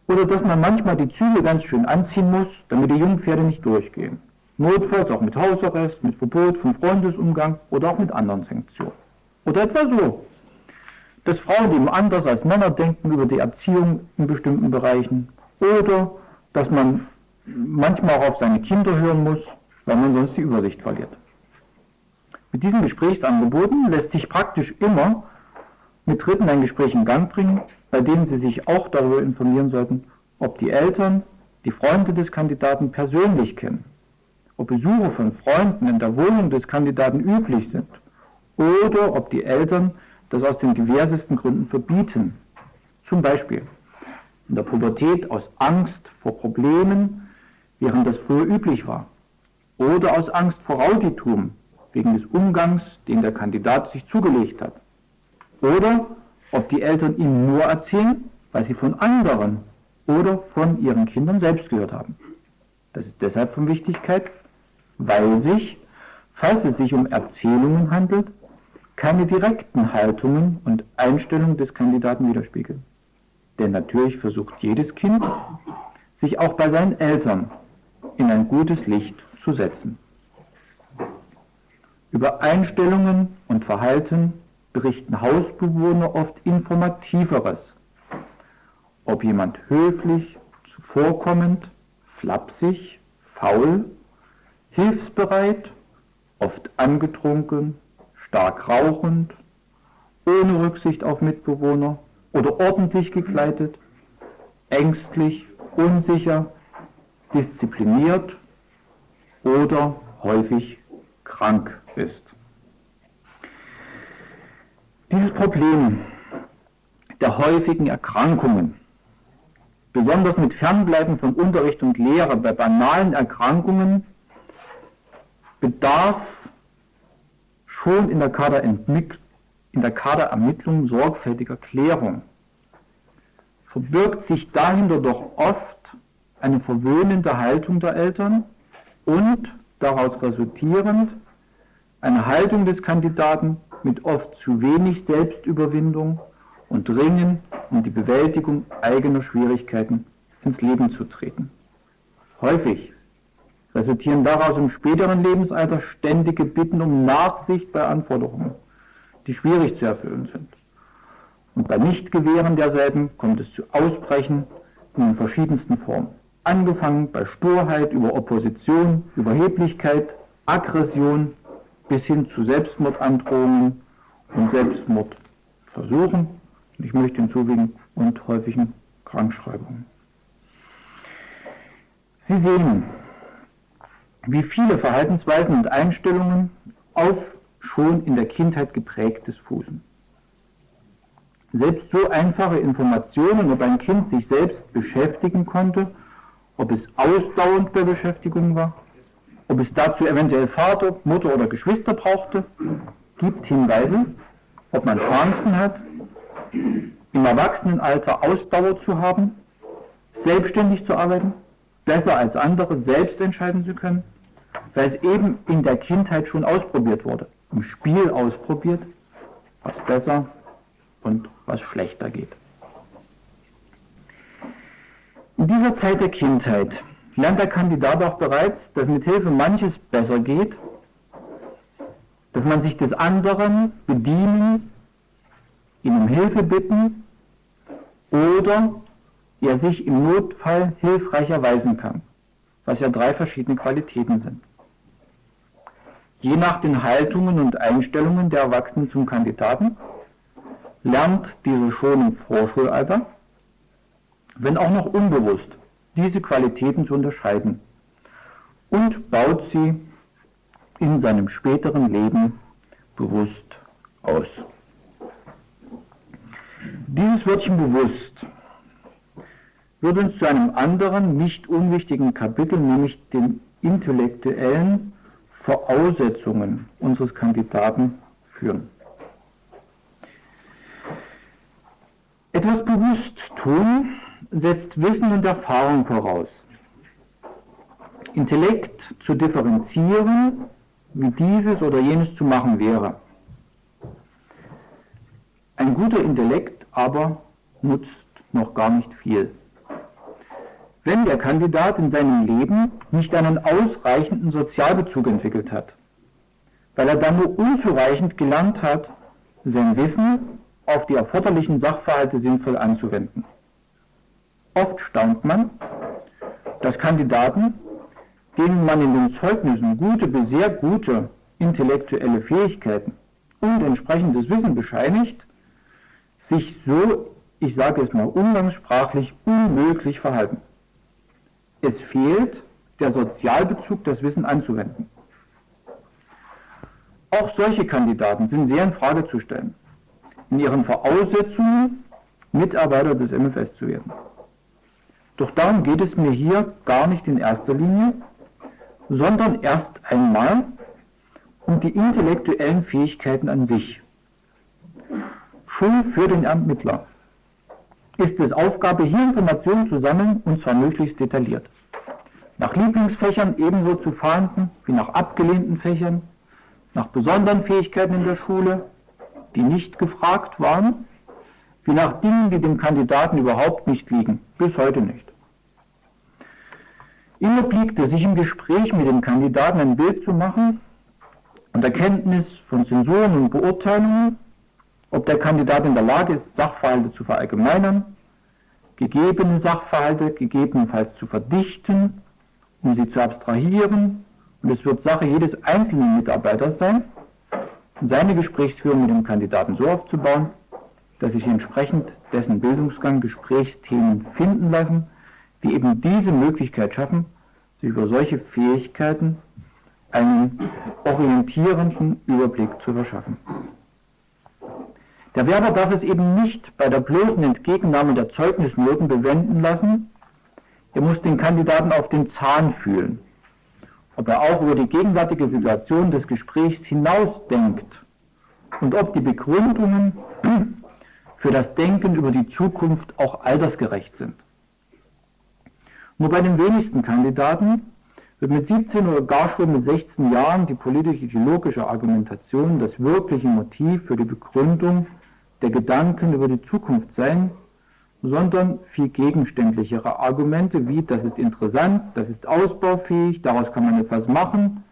Oder dass man manchmal die Züge ganz schön anziehen muss, damit die Jungpferde nicht durchgehen. Notfalls auch mit Hausarrest, mit Verbot von Freundesumgang oder auch mit anderen Sanktionen. Oder etwa so, dass Frauen eben anders als Männer denken über die Erziehung in bestimmten Bereichen. Oder dass man manchmal auch auf seine Kinder hören muss, weil man sonst die Übersicht verliert. Mit diesen Gesprächsangeboten lässt sich praktisch immer mit Dritten ein Gespräch in Gang bringen, bei dem Sie sich auch darüber informieren sollten, ob die Eltern die Freunde des Kandidaten persönlich kennen, ob Besuche von Freunden in der Wohnung des Kandidaten üblich sind oder ob die Eltern das aus den diversesten Gründen verbieten. Zum Beispiel in der Pubertät aus Angst vor Problemen, während das früher üblich war, oder aus Angst vor Rauditum, wegen des Umgangs, den der Kandidat sich zugelegt hat. Oder ob die Eltern ihm nur erzählen, weil sie von anderen oder von ihren Kindern selbst gehört haben. Das ist deshalb von Wichtigkeit, weil sich, falls es sich um Erzählungen handelt, keine direkten Haltungen und Einstellungen des Kandidaten widerspiegeln. Denn natürlich versucht jedes Kind, sich auch bei seinen Eltern in ein gutes Licht zu setzen. Über Einstellungen und Verhalten berichten Hausbewohner oft informativeres ob jemand höflich, zuvorkommend, flapsig, faul, hilfsbereit, oft angetrunken, stark rauchend, ohne Rücksicht auf Mitbewohner oder ordentlich gekleidet, ängstlich, unsicher, diszipliniert oder häufig krank ist. Dieses Problem der häufigen Erkrankungen, besonders mit Fernbleiben von Unterricht und Lehre bei banalen Erkrankungen, bedarf schon in der, in der Kaderermittlung sorgfältiger Klärung. Verbirgt sich dahinter doch oft eine verwöhnende Haltung der Eltern und daraus resultierend eine Haltung des Kandidaten mit oft zu wenig Selbstüberwindung und Ringen um die Bewältigung eigener Schwierigkeiten ins Leben zu treten. Häufig resultieren daraus im späteren Lebensalter ständige Bitten um Nachsicht bei Anforderungen, die schwierig zu erfüllen sind. Und bei Nichtgewähren derselben kommt es zu Ausbrechen in den verschiedensten Formen. Angefangen bei Sturheit über Opposition, Überheblichkeit, Aggression bis hin zu Selbstmordandrohungen und Selbstmordversuchen. Ich möchte hinzufügen, und häufigen Krankschreibungen. Sie sehen, wie viele Verhaltensweisen und Einstellungen auf schon in der Kindheit geprägtes fußen. Selbst so einfache Informationen, ob ein Kind sich selbst beschäftigen konnte, ob es ausdauernd bei Beschäftigung war, ob es dazu eventuell Vater, Mutter oder Geschwister brauchte, gibt Hinweise, ob man Chancen hat, im Erwachsenenalter Ausdauer zu haben, selbstständig zu arbeiten, besser als andere selbst entscheiden zu können, weil es eben in der Kindheit schon ausprobiert wurde, im Spiel ausprobiert, was besser und was schlechter geht. In dieser Zeit der Kindheit lernt der Kandidat auch bereits, dass mit Hilfe manches besser geht, dass man sich des anderen bedienen, ihn um Hilfe bitten oder er sich im Notfall hilfreich erweisen kann, was ja drei verschiedene Qualitäten sind. Je nach den Haltungen und Einstellungen der Erwachsenen zum Kandidaten lernt diese schon im Vorschulalter, wenn auch noch unbewusst, diese Qualitäten zu unterscheiden und baut sie in seinem späteren Leben bewusst aus. Dieses Wörtchen bewusst wird uns zu einem anderen, nicht unwichtigen Kapitel, nämlich den intellektuellen Voraussetzungen unseres Kandidaten führen. Etwas bewusst tun setzt Wissen und Erfahrung voraus. Intellekt zu differenzieren, wie dieses oder jenes zu machen wäre. Ein guter Intellekt aber nutzt noch gar nicht viel. Wenn der Kandidat in seinem Leben nicht einen ausreichenden Sozialbezug entwickelt hat, weil er dann nur unzureichend gelernt hat, sein Wissen auf die erforderlichen Sachverhalte sinnvoll anzuwenden. Oft staunt man, dass Kandidaten, denen man in den Zeugnissen gute bis sehr gute intellektuelle Fähigkeiten und entsprechendes Wissen bescheinigt, sich so, ich sage es mal umgangssprachlich, unmöglich verhalten. Es fehlt der Sozialbezug, das Wissen anzuwenden. Auch solche Kandidaten sind sehr in Frage zu stellen, in ihren Voraussetzungen Mitarbeiter des MFS zu werden. Doch darum geht es mir hier gar nicht in erster Linie, sondern erst einmal um die intellektuellen Fähigkeiten an sich. Schon für den Ermittler ist es Aufgabe, hier Informationen zu sammeln und zwar möglichst detailliert. Nach Lieblingsfächern ebenso zu fahnden wie nach abgelehnten Fächern, nach besonderen Fähigkeiten in der Schule, die nicht gefragt waren, wie nach Dingen, die dem Kandidaten überhaupt nicht liegen, bis heute nicht. Ihm obliegt es, sich im Gespräch mit dem Kandidaten ein Bild zu machen und Erkenntnis von Zensuren und Beurteilungen, ob der Kandidat in der Lage ist, Sachverhalte zu verallgemeinern, gegebene Sachverhalte gegebenenfalls zu verdichten, um sie zu abstrahieren. Und es wird Sache jedes einzelnen Mitarbeiters sein, seine Gesprächsführung mit dem Kandidaten so aufzubauen, dass sich entsprechend dessen Bildungsgang Gesprächsthemen finden lassen, die eben diese Möglichkeit schaffen, sich über solche Fähigkeiten einen orientierenden Überblick zu verschaffen. Der Werber darf es eben nicht bei der bloßen Entgegennahme der Zeugnisnoten bewenden lassen. Er muss den Kandidaten auf den Zahn fühlen, ob er auch über die gegenwärtige Situation des Gesprächs hinausdenkt und ob die Begründungen für das Denken über die Zukunft auch altersgerecht sind. Nur bei den wenigsten Kandidaten wird mit 17 oder gar schon mit 16 Jahren die politisch-ideologische Argumentation das wirkliche Motiv für die Begründung der Gedanken über die Zukunft sein, sondern viel gegenständlichere Argumente wie, das ist interessant, das ist ausbaufähig, daraus kann man etwas machen,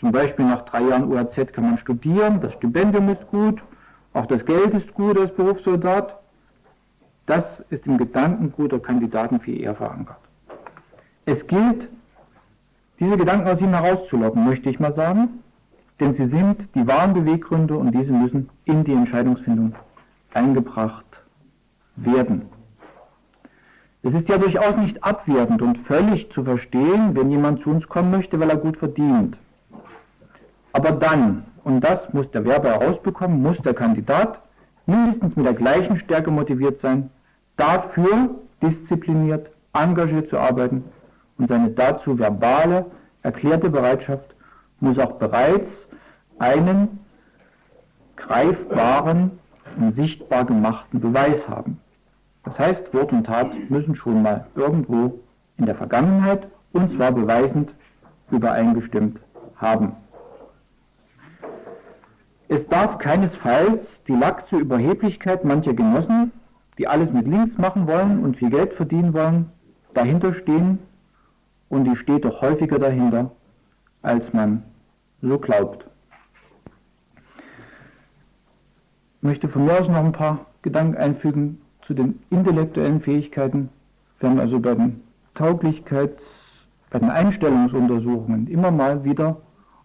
zum Beispiel nach drei Jahren UAZ kann man studieren, das Stipendium ist gut, auch das Geld ist gut als Berufssoldat. Das ist im Gedankengut der Kandidaten viel eher verankert. Es gilt, diese Gedanken aus ihm herauszulocken, möchte ich mal sagen, denn sie sind die wahren Beweggründe und diese müssen in die Entscheidungsfindung eingebracht werden. Es ist ja durchaus nicht abwertend und völlig zu verstehen, wenn jemand zu uns kommen möchte, weil er gut verdient. Aber dann, und das muss der Werber herausbekommen, muss der Kandidat mindestens mit der gleichen Stärke motiviert sein, dafür diszipliniert, engagiert zu arbeiten und seine dazu verbale, erklärte Bereitschaft muss auch bereits einen greifbaren und sichtbar gemachten Beweis haben. Das heißt, Wort und Tat müssen schon mal irgendwo in der Vergangenheit, und zwar beweisend, übereingestimmt haben. Es darf keinesfalls die laxe Überheblichkeit mancher Genossen, die alles mit links machen wollen und viel Geld verdienen wollen, dahinter stehen und die steht doch häufiger dahinter, als man so glaubt. Ich möchte von mir aus noch ein paar Gedanken einfügen zu den intellektuellen Fähigkeiten. Wir haben also bei den Tauglichkeits-, bei den Einstellungsuntersuchungen immer mal wieder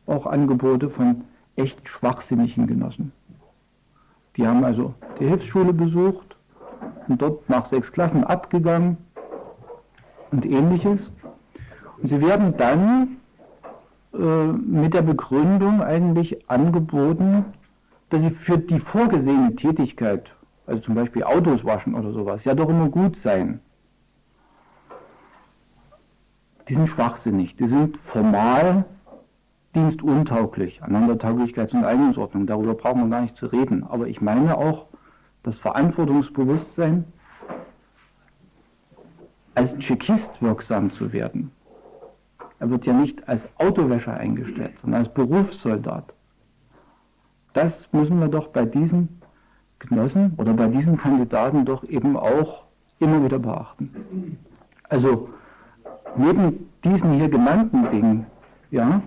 auch Angebote von echt schwachsinnigen Genossen. Die haben also die Hilfsschule besucht und dort nach sechs Klassen abgegangen und ähnliches. Sie werden dann äh, mit der Begründung eigentlich angeboten, dass sie für die vorgesehene Tätigkeit, also zum Beispiel Autos waschen oder sowas, ja doch immer gut seien. Die sind schwachsinnig, die sind formal dienstuntauglich, Aneinandertauglichkeits- und Eignungsordnung, darüber brauchen wir gar nicht zu reden. Aber ich meine auch das Verantwortungsbewusstsein, als Tschechist wirksam zu werden. Er wird ja nicht als Autowäscher eingestellt, sondern als Berufssoldat. Das müssen wir doch bei diesen Genossen oder bei diesen Kandidaten doch eben auch immer wieder beachten. Also neben diesen hier genannten Dingen, ja,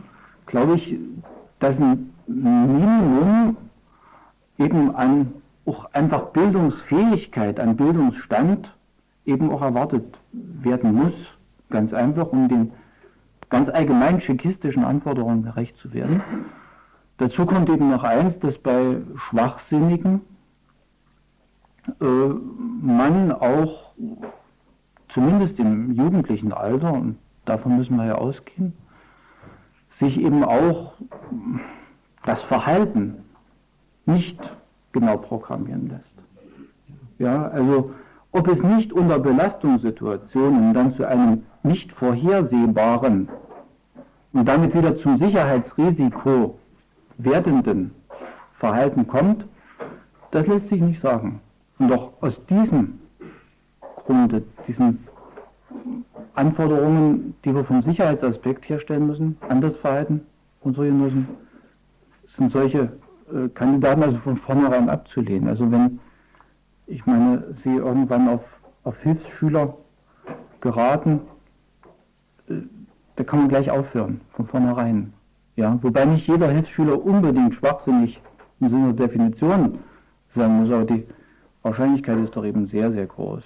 glaube ich, dass ein Minimum eben an auch einfach Bildungsfähigkeit, an Bildungsstand eben auch erwartet werden muss, ganz einfach, um den ganz allgemein tschechistischen Anforderungen gerecht zu werden. Dazu kommt eben noch eins, dass bei Schwachsinnigen äh, man auch zumindest im jugendlichen Alter, und davon müssen wir ja ausgehen, sich eben auch das Verhalten nicht genau programmieren lässt. Ja, also ob es nicht unter Belastungssituationen dann zu einem nicht vorhersehbaren und damit wieder zum Sicherheitsrisiko werdenden Verhalten kommt, das lässt sich nicht sagen. Und doch aus diesem Grunde, diesen Anforderungen, die wir vom Sicherheitsaspekt herstellen müssen, an das Verhalten unserer Genossen, sind solche äh, Kandidaten also von vornherein abzulehnen. Also wenn, ich meine, sie irgendwann auf, auf Hilfsschüler geraten, äh, da kann man gleich aufhören, von vornherein. Ja, wobei nicht jeder Hilfsschüler unbedingt schwachsinnig im Sinne der Definition sein muss, aber die Wahrscheinlichkeit ist doch eben sehr, sehr groß.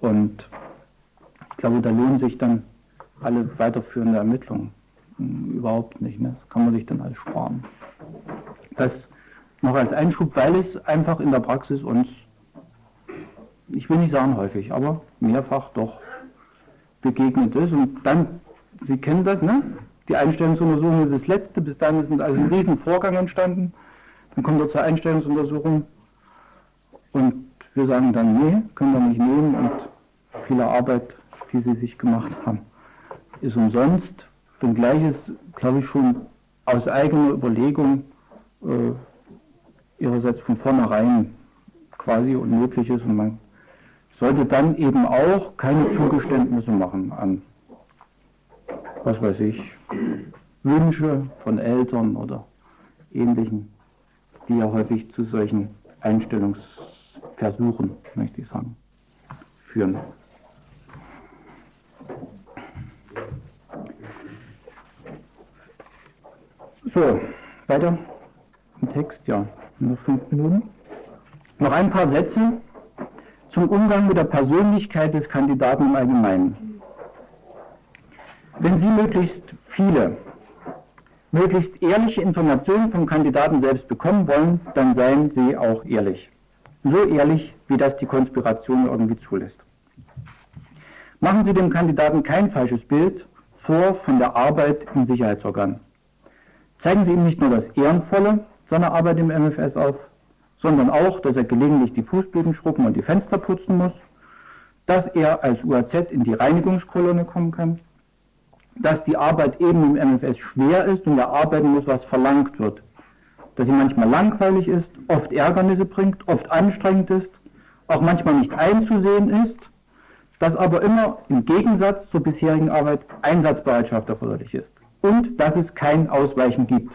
Und ich glaube, da lohnen sich dann alle weiterführende Ermittlungen hm, überhaupt nicht. Ne? Das kann man sich dann alles sparen. Das noch als Einschub, weil es einfach in der Praxis uns, ich will nicht sagen häufig, aber mehrfach doch begegnet ist. Und dann, Sie kennen das, ne? Die Einstellungsuntersuchung ist das letzte, bis dahin ist also ein riesen Vorgang entstanden. Dann kommt er zur Einstellungsuntersuchung und wir sagen dann, nee, können wir nicht nehmen und viele Arbeit, die Sie sich gemacht haben, ist umsonst. Und gleiches, glaube ich, schon aus eigener Überlegung äh, ihrerseits von vornherein quasi unmöglich ist und man sollte dann eben auch keine Zugeständnisse machen an, was weiß ich, Wünsche von Eltern oder ähnlichen, die ja häufig zu solchen Einstellungsversuchen, möchte ich sagen, führen. So, weiter im Text, ja, nur fünf Minuten. Noch ein paar Sätze zum Umgang mit der Persönlichkeit des Kandidaten im Allgemeinen. Wenn Sie möglichst viele, möglichst ehrliche Informationen vom Kandidaten selbst bekommen wollen, dann seien Sie auch ehrlich. So ehrlich, wie das die Konspiration irgendwie zulässt. Machen Sie dem Kandidaten kein falsches Bild vor von der Arbeit im Sicherheitsorgan. Zeigen Sie ihm nicht nur das Ehrenvolle seiner Arbeit im MFS auf, sondern auch, dass er gelegentlich die Fußböden schrubben und die Fenster putzen muss, dass er als UAZ in die Reinigungskolonne kommen kann, dass die Arbeit eben im MFS schwer ist und er arbeiten muss, was verlangt wird, dass sie manchmal langweilig ist, oft Ärgernisse bringt, oft anstrengend ist, auch manchmal nicht einzusehen ist, dass aber immer im Gegensatz zur bisherigen Arbeit Einsatzbereitschaft erforderlich ist und dass es kein Ausweichen gibt.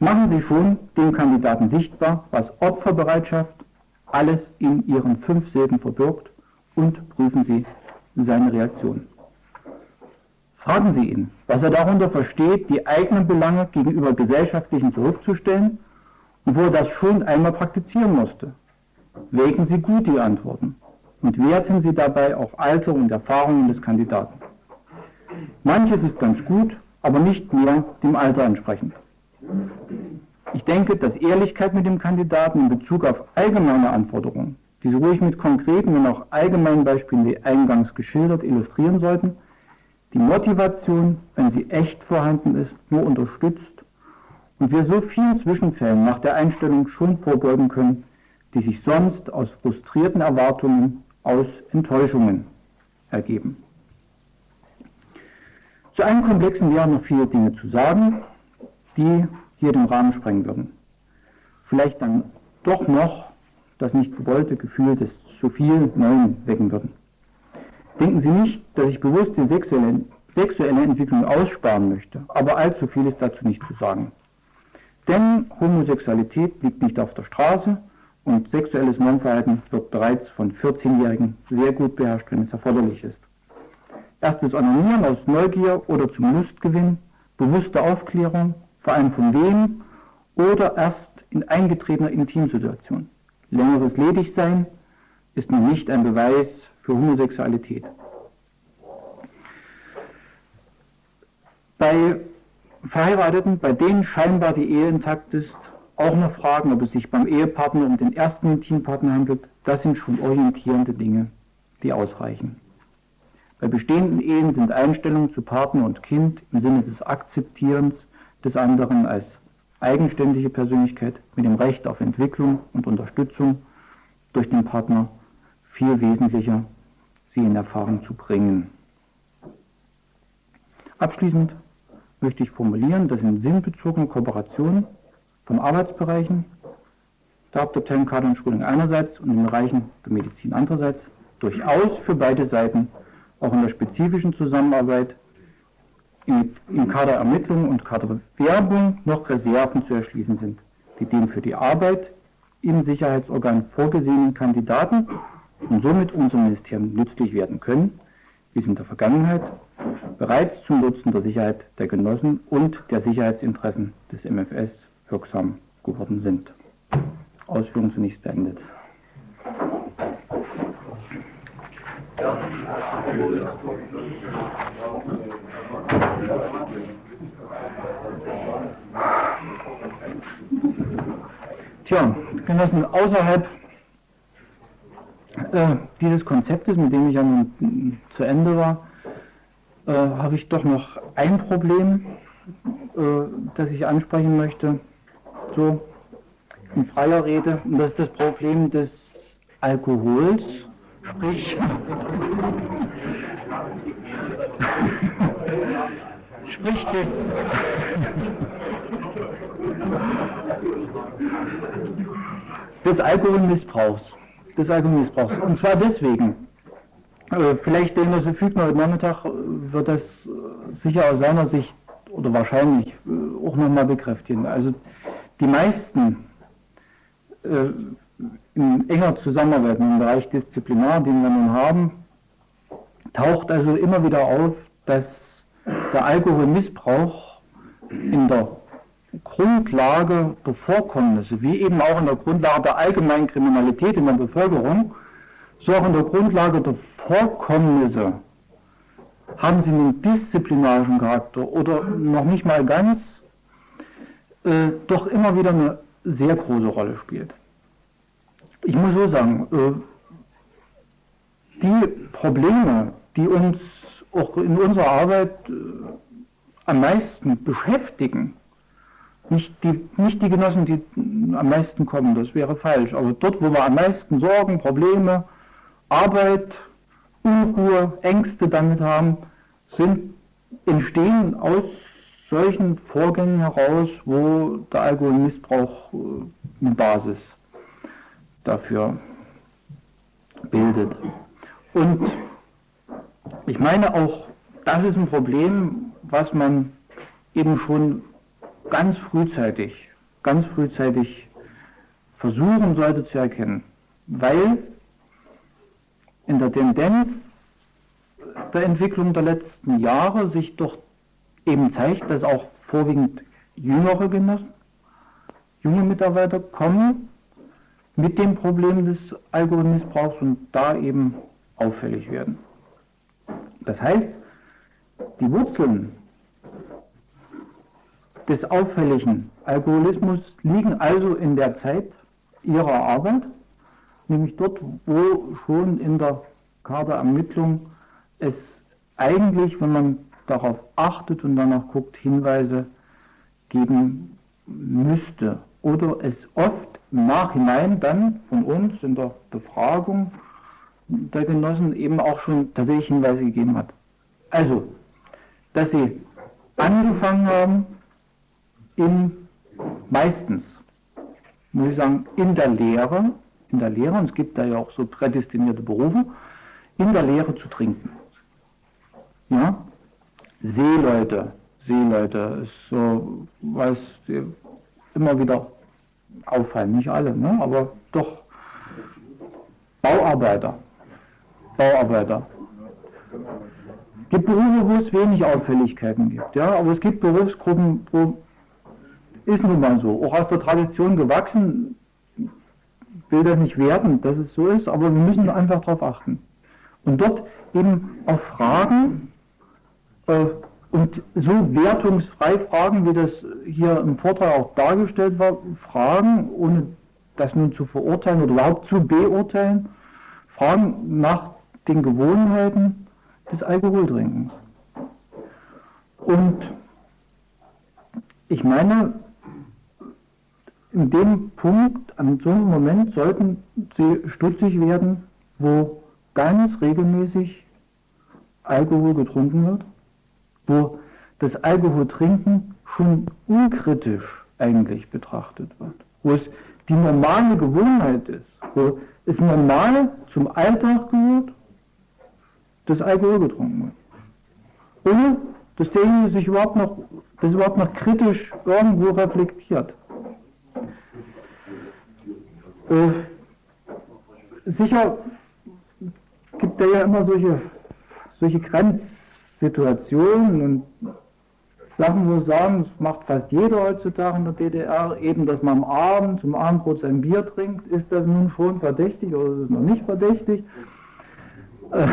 Machen Sie schon dem Kandidaten sichtbar, was Opferbereitschaft alles in Ihren fünf Silben verbirgt und prüfen Sie seine Reaktion. Fragen Sie ihn, was er darunter versteht, die eigenen Belange gegenüber gesellschaftlichen zurückzustellen und wo er das schon einmal praktizieren musste. Wägen Sie gut die Antworten und werten Sie dabei auch Alter und Erfahrungen des Kandidaten. Manches ist ganz gut, aber nicht mehr dem Alter entsprechend. Ich denke, dass Ehrlichkeit mit dem Kandidaten in Bezug auf allgemeine Anforderungen, die Sie ruhig mit konkreten und auch allgemeinen Beispielen wie eingangs geschildert illustrieren sollten, die Motivation, wenn sie echt vorhanden ist, nur unterstützt und wir so vielen Zwischenfällen nach der Einstellung schon vorbeugen können, die sich sonst aus frustrierten Erwartungen, aus Enttäuschungen ergeben. Zu einem Komplexen wären noch viele Dinge zu sagen die hier den Rahmen sprengen würden. Vielleicht dann doch noch das nicht gewollte Gefühl des zu viel Neuen wecken würden. Denken Sie nicht, dass ich bewusst die sexuelle, sexuelle Entwicklung aussparen möchte, aber allzu viel ist dazu nicht zu sagen. Denn Homosexualität liegt nicht auf der Straße und sexuelles Normverhalten wird bereits von 14-Jährigen sehr gut beherrscht, wenn es erforderlich ist. Erstes Onanieren aus Neugier oder zum Lustgewinn, bewusste Aufklärung, vor allem von wem oder erst in eingetretener Intimsituation. Längeres Ledigsein ist noch nicht ein Beweis für Homosexualität. Bei Verheirateten, bei denen scheinbar die Ehe intakt ist, auch noch fragen, ob es sich beim Ehepartner um den ersten Intimpartner handelt, das sind schon orientierende Dinge, die ausreichen. Bei bestehenden Ehen sind Einstellungen zu Partner und Kind im Sinne des Akzeptierens des anderen als eigenständige Persönlichkeit mit dem Recht auf Entwicklung und Unterstützung durch den Partner viel wesentlicher, sie in Erfahrung zu bringen. Abschließend möchte ich formulieren, dass in sinnbezogener Kooperation von Arbeitsbereichen der Hauptabteilung Kader und Schulung einerseits und in den Bereichen der Medizin andererseits durchaus für beide Seiten auch in der spezifischen Zusammenarbeit in, in Kaderermittlung und Kaderwerbung noch Reserven zu erschließen sind, die den für die Arbeit im Sicherheitsorgan vorgesehenen Kandidaten und somit unserem Ministerium nützlich werden können, wie es in der Vergangenheit bereits zum Nutzen der Sicherheit der Genossen und der Sicherheitsinteressen des MFS wirksam geworden sind. Ausführung zunächst beendet. Tja, Genossen, außerhalb äh, dieses Konzeptes, mit dem ich ja nun zu Ende war, äh, habe ich doch noch ein Problem, äh, das ich ansprechen möchte, so in freier Rede, und das ist das Problem des Alkohols, sprich, sprich des Alkoholmissbrauchs. Des Alkoholmissbrauchs. Und zwar deswegen, äh, vielleicht der Genosse Fügner heute Nachmittag äh, wird das äh, sicher aus seiner Sicht oder wahrscheinlich auch nochmal bekräftigen. Also die meisten in enger Zusammenarbeit im Bereich Disziplinar, den wir nun haben, taucht also immer wieder auf, dass der Alkoholmissbrauch in der Grundlage der Vorkommnisse, wie eben auch in der Grundlage der allgemeinen Kriminalität in der Bevölkerung, so auch in der Grundlage der Vorkommnisse haben sie einen disziplinarischen Charakter oder noch nicht mal ganz, äh, doch immer wieder eine sehr große Rolle spielt. Ich muss so sagen, äh, die Probleme, die uns auch in unserer Arbeit äh, am meisten beschäftigen, nicht die, nicht die Genossen, die am meisten kommen, das wäre falsch, aber dort, wo wir am meisten Sorgen, Probleme, Arbeit, Unruhe, Ängste damit haben, sind, entstehen aus solchen Vorgängen heraus, wo der Alkoholmissbrauch äh, eine Basis dafür bildet. Und ich meine auch, das ist ein Problem, was man eben schon ganz frühzeitig, ganz frühzeitig versuchen sollte zu erkennen, weil in der Tendenz der Entwicklung der letzten Jahre sich doch eben zeigt, dass auch vorwiegend jüngere Genossen, junge Mitarbeiter kommen mit dem Problem des Alkoholmissbrauchs und da eben auffällig werden. Das heißt, die Wurzeln des auffälligen Alkoholismus liegen also in der Zeit ihrer Arbeit, nämlich dort, wo schon in der Kaderermittlung es eigentlich, wenn man darauf achtet und danach guckt, Hinweise geben müsste oder es oft im Nachhinein dann von uns in der Befragung der Genossen eben auch schon tatsächlich Hinweise gegeben hat. Also, dass sie angefangen haben, in meistens, muss ich sagen, in der Lehre, in der Lehre, und es gibt da ja auch so prädestinierte Berufe, in der Lehre zu trinken. Ja? Seeleute, Seeleute ist so was immer wieder auffallen, nicht alle, ne? aber doch Bauarbeiter, Bauarbeiter. Es gibt Berufe, wo es wenig Auffälligkeiten gibt, ja, aber es gibt Berufsgruppen, wo ist nun mal so, auch aus der Tradition gewachsen, will das nicht werten, dass es so ist, aber wir müssen einfach darauf achten. Und dort eben auch Fragen äh, und so wertungsfrei Fragen, wie das hier im Vortrag auch dargestellt war, Fragen, ohne das nun zu verurteilen oder überhaupt zu beurteilen, Fragen nach den Gewohnheiten des Alkoholtrinkens. Und ich meine, in dem Punkt, an so einem Moment sollten sie stutzig werden, wo ganz regelmäßig Alkohol getrunken wird, wo das Alkoholtrinken schon unkritisch eigentlich betrachtet wird, wo es die normale Gewohnheit ist, wo es normal zum Alltag gehört, dass Alkohol getrunken wird. Ohne dass derjenige sich überhaupt noch, das überhaupt noch kritisch irgendwo reflektiert. Äh, sicher gibt es ja immer solche, solche Grenzsituationen und Sachen, wo sagen, das macht fast jeder heutzutage in der DDR, eben, dass man am Abend zum Abendbrot sein Bier trinkt, ist das nun schon verdächtig oder ist es noch nicht verdächtig? Äh,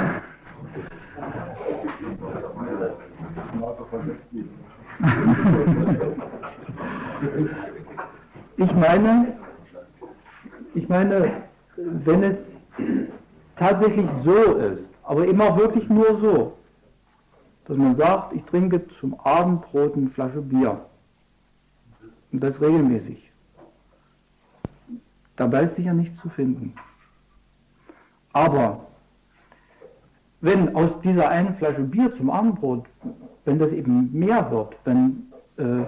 Ich meine, ich meine, wenn es tatsächlich so ist, aber immer wirklich nur so, dass man sagt, ich trinke zum Abendbrot eine Flasche Bier. Und das regelmäßig. Dabei ist sicher nichts zu finden. Aber wenn aus dieser einen Flasche Bier zum Abendbrot, wenn das eben mehr wird, wenn äh,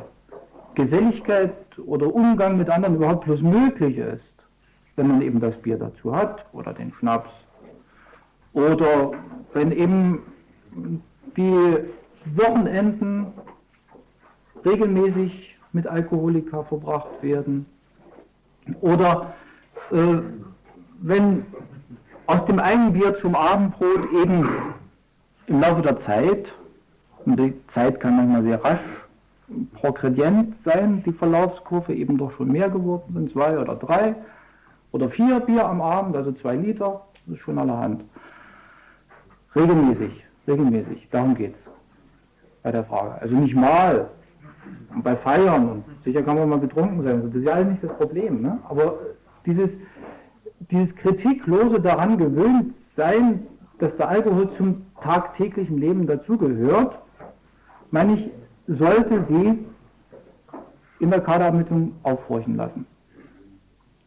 Geselligkeit oder Umgang mit anderen überhaupt bloß möglich ist, wenn man eben das Bier dazu hat oder den Schnaps, oder wenn eben die Wochenenden regelmäßig mit Alkoholika verbracht werden, oder äh, wenn aus dem einen Bier zum Abendbrot eben im Laufe der Zeit, und die Zeit kann manchmal sehr rasch progredient sein, die Verlaufskurve eben doch schon mehr geworden sind, zwei oder drei oder vier Bier am Abend, also zwei Liter, das ist schon allerhand. Regelmäßig, regelmäßig, darum geht es bei der Frage. Also nicht mal, bei Feiern und sicher kann man mal betrunken sein, das ist ja alles nicht das Problem, ne? aber dieses, dieses kritiklose daran gewöhnt sein, dass der Alkohol zum tagtäglichen Leben dazugehört, meine ich, sollte sie in der Kaderermittlung aufhorchen lassen.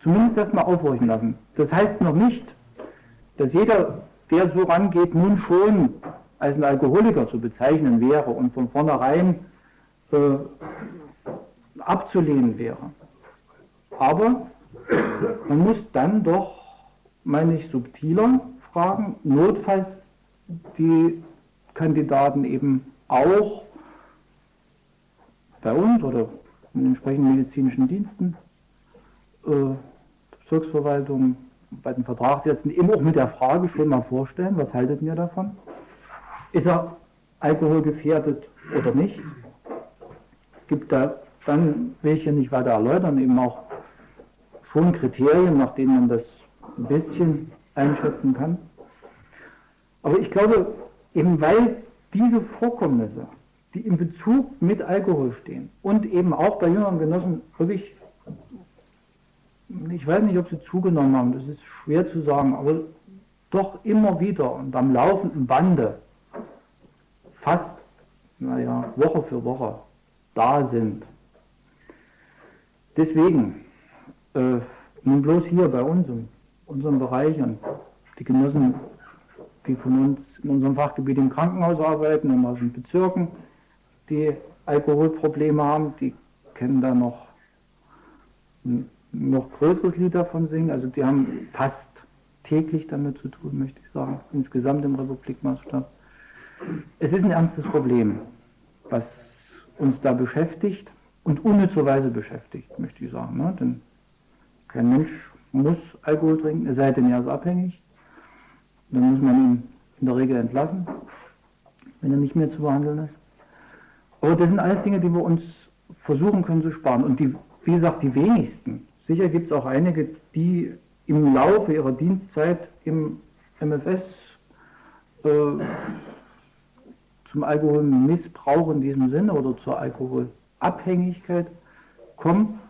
Zumindest erstmal aufhorchen lassen. Das heißt noch nicht, dass jeder, der so rangeht, nun schon als ein Alkoholiker zu bezeichnen wäre und von vornherein äh, abzulehnen wäre. Aber man muss dann doch, meine ich, subtiler fragen, notfalls die Kandidaten eben auch bei uns oder in entsprechenden medizinischen Diensten, äh, Bezirksverwaltung, bei den Vertragssätzen eben auch mit der Frage schon mal vorstellen, was haltet ihr davon? Ist er alkoholgefährdet oder nicht? Gibt da dann, will ich hier nicht weiter erläutern, eben auch schon Kriterien, nach denen man das ein bisschen einschätzen kann. Aber ich glaube, eben weil diese Vorkommnisse, die in Bezug mit Alkohol stehen und eben auch bei jüngeren Genossen wirklich, ich weiß nicht, ob sie zugenommen haben, das ist schwer zu sagen, aber doch immer wieder und am laufenden Bande fast, naja, Woche für Woche da sind. Deswegen, äh, nun bloß hier bei uns, in unserem Bereich und die Genossen, die von uns in unserem Fachgebiet im Krankenhaus arbeiten, aus den Bezirken, die Alkoholprobleme haben, die kennen da noch ein noch größeres Lied davon singen. Also die haben fast täglich damit zu tun, möchte ich sagen, insgesamt im Republikmaßstab. Es ist ein ernstes Problem, was uns da beschäftigt und unnützerweise beschäftigt, möchte ich sagen. Ne? Denn kein Mensch muss Alkohol trinken, es sei denn, er ist abhängig. Dann muss man ihn in der Regel entlassen, wenn er nicht mehr zu behandeln ist. Aber das sind alles Dinge, die wir uns versuchen können zu sparen. Und die, wie gesagt, die wenigsten. Sicher gibt es auch einige, die im Laufe ihrer Dienstzeit im MFS äh, zum Alkoholmissbrauch in diesem Sinne oder zur Alkoholabhängigkeit kommen.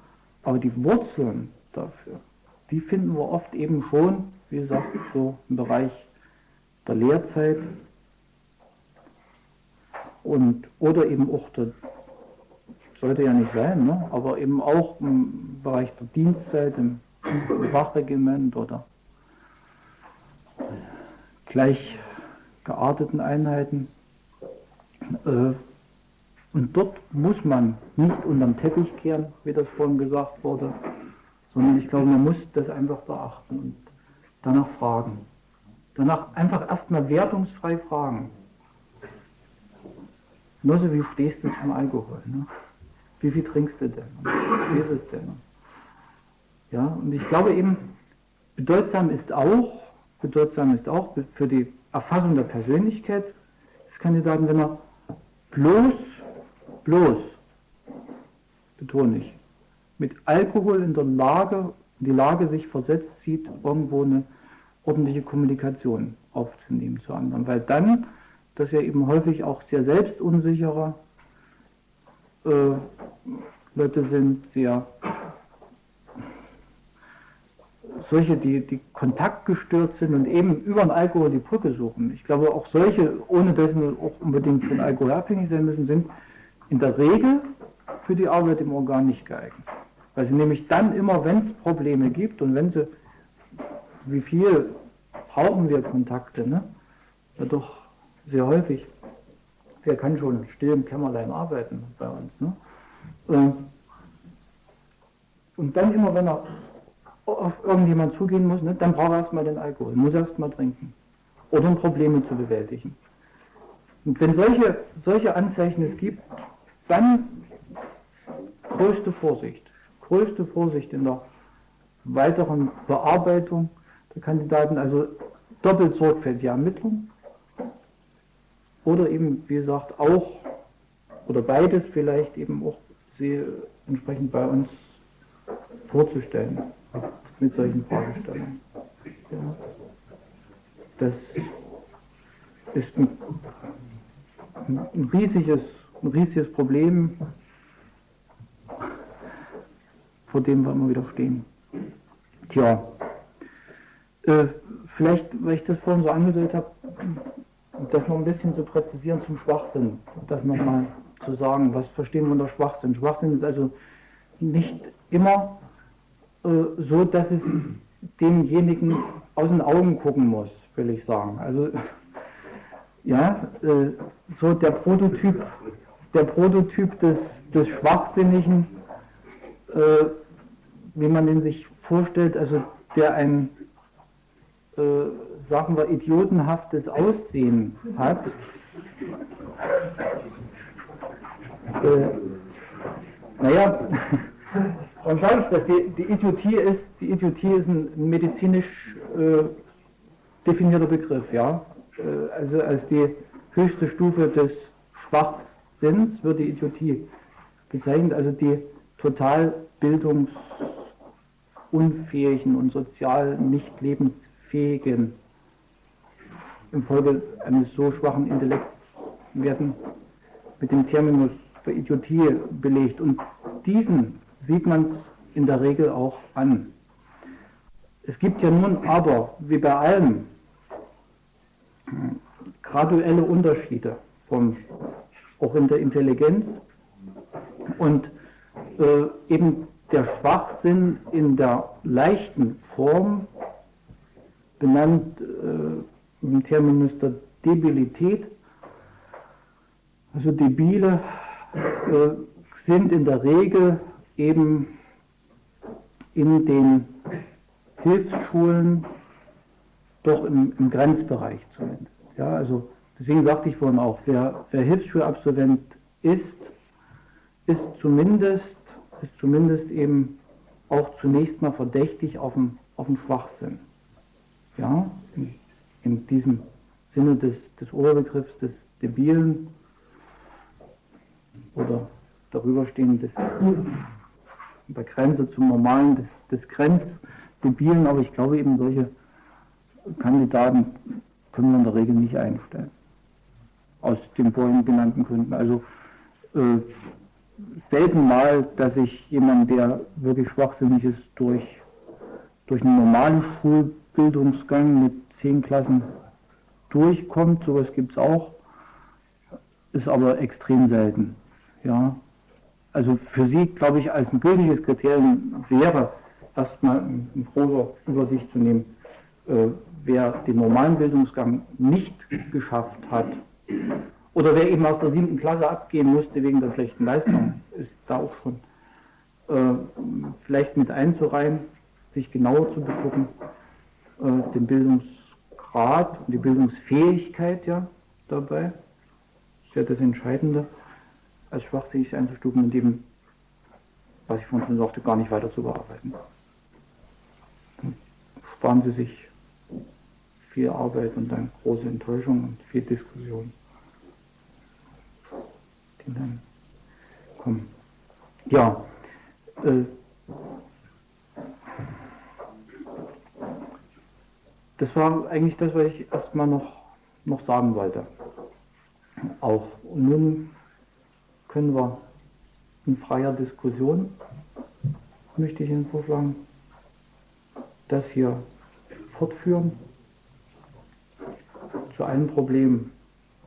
Aber die Wurzeln dafür, die finden wir oft eben schon, wie gesagt, so im Bereich der Lehrzeit und oder eben auch der, sollte ja nicht sein, ne? aber eben auch im Bereich der Dienstzeit, im, im Wachregiment oder gleich gearteten Einheiten. Äh, und dort muss man nicht unterm Teppich kehren, wie das vorhin gesagt wurde, sondern ich glaube, man muss das einfach beachten und danach fragen. Danach einfach erstmal wertungsfrei fragen. Nur so, wie stehst du zum Alkohol? Ne? Wie viel trinkst du denn? Wie ist es denn? Ja, und ich glaube eben, bedeutsam ist auch, bedeutsam ist auch für die Erfassung der Persönlichkeit des Kandidaten, wenn er bloß, bloß, betone ich, mit Alkohol in der Lage, die Lage sich versetzt sieht, irgendwo eine ordentliche Kommunikation aufzunehmen zu anderen. Weil dann dass ja eben häufig auch sehr selbstunsichere äh, Leute sind, sehr solche, die, die kontaktgestört sind und eben über den Alkohol die Brücke suchen. Ich glaube, auch solche, ohne dass sie auch unbedingt von Alkohol abhängig sein müssen, sind in der Regel für die Arbeit im Organ nicht geeignet. Weil sie nämlich dann immer, wenn es Probleme gibt und wenn sie, wie viel brauchen wir Kontakte, ne? Ja doch sehr häufig. Wer kann schon still im Kämmerlein arbeiten bei uns, ne? Ähm, und dann immer, wenn er auf irgendjemand zugehen muss, ne, dann braucht er erstmal den Alkohol, muss erstmal trinken. Oder um Probleme zu bewältigen. Und wenn solche, solche Anzeichen es gibt, dann größte Vorsicht. Größte Vorsicht in der weiteren Bearbeitung der Kandidaten, also doppelt sorgfältige Ermittlung. Oder eben, wie gesagt, auch, oder beides vielleicht eben auch sie entsprechend bei uns vorzustellen mit solchen Fragestellungen. Ja. Das ist ein, ein, riesiges, ein riesiges Problem, vor dem wir immer wieder stehen. Tja, äh, vielleicht, weil ich das vorhin so angedeutet habe, das noch ein bisschen zu präzisieren zum Schwachsinn, das nochmal zu sagen, was verstehen wir unter Schwachsinn. Schwachsinn ist also nicht immer äh, so, dass es demjenigen aus den Augen gucken muss, will ich sagen. Also ja, äh, so der Prototyp, der Prototyp des, des Schwachsinnigen, äh, wie man den sich vorstellt, also der ein, äh, sagen wir, idiotenhaftes Aussehen hat. Äh, naja, Warum sage ich das? Die, die, Idiotie ist, die Idiotie ist ein medizinisch äh, definierter Begriff, ja. Äh, also als die höchste Stufe des Schwachsinns wird die Idiotie bezeichnet, also die total bildungsunfähigen und sozial nicht lebensfähigen infolge eines so schwachen Intellekts werden mit dem Terminus für Idiotie belegt. Und diesen sieht man in der Regel auch an. Es gibt ja nun aber, wie bei allem, graduelle Unterschiede, vom, auch in der Intelligenz und äh, eben der Schwachsinn in der leichten Form, benannt äh, im Terminus der Debilität, also debile äh, sind in der Regel eben in den Hilfsschulen doch im, im Grenzbereich zumindest. Ja, also deswegen sagte ich vorhin auch, wer, wer Hilfsschulabsolvent ist, ist zumindest, ist zumindest eben auch zunächst mal verdächtig auf dem, auf dem Schwachsinn. Ja, in, diesem Sinne des, des Oberbegriffs des Debilen oder darüberstehenden des der Grenze zum Normalen des, des Grenzdebilen, aber ich glaube eben solche Kandidaten können wir in der Regel nicht einstellen. Aus den vorhin genannten Gründen. Also äh, selten mal, dass ich jemand, der wirklich schwachsinnig ist, durch, durch einen normalen Schulbildungsgang mit zehn Klassen durchkommt. Sowas gibt es auch, ist aber extrem selten. Ja, also für Sie, glaube ich, als ein gültiges Kriterium wäre, erstmal in großer Übersicht zu nehmen, äh, wer den normalen Bildungsgang nicht geschafft hat oder wer eben aus der siebten Klasse abgehen musste wegen der schlechten Leistung, ist da auch schon äh, vielleicht mit einzureihen, sich genauer zu begucken, äh, den Bildungsgrad und die Bildungsfähigkeit ja dabei, ist ja das Entscheidende als schwachsinnig einzustufen und eben, was ich von schon sagte, gar nicht weiter zu bearbeiten. Dann sparen Sie sich viel Arbeit und dann große Enttäuschung und viel Diskussion, die dann kommen. Ja, äh, das war eigentlich das, was ich erstmal noch, noch sagen wollte. auch. Und nun können wir in freier Diskussion, möchte ich Ihnen vorschlagen, das hier fortführen zu allen Problemen,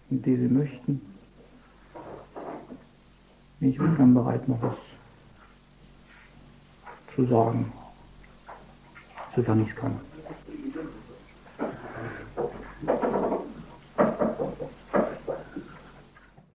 die Sie möchten. Ich bin dann bereit, noch was zu sagen, sofern ich es kann.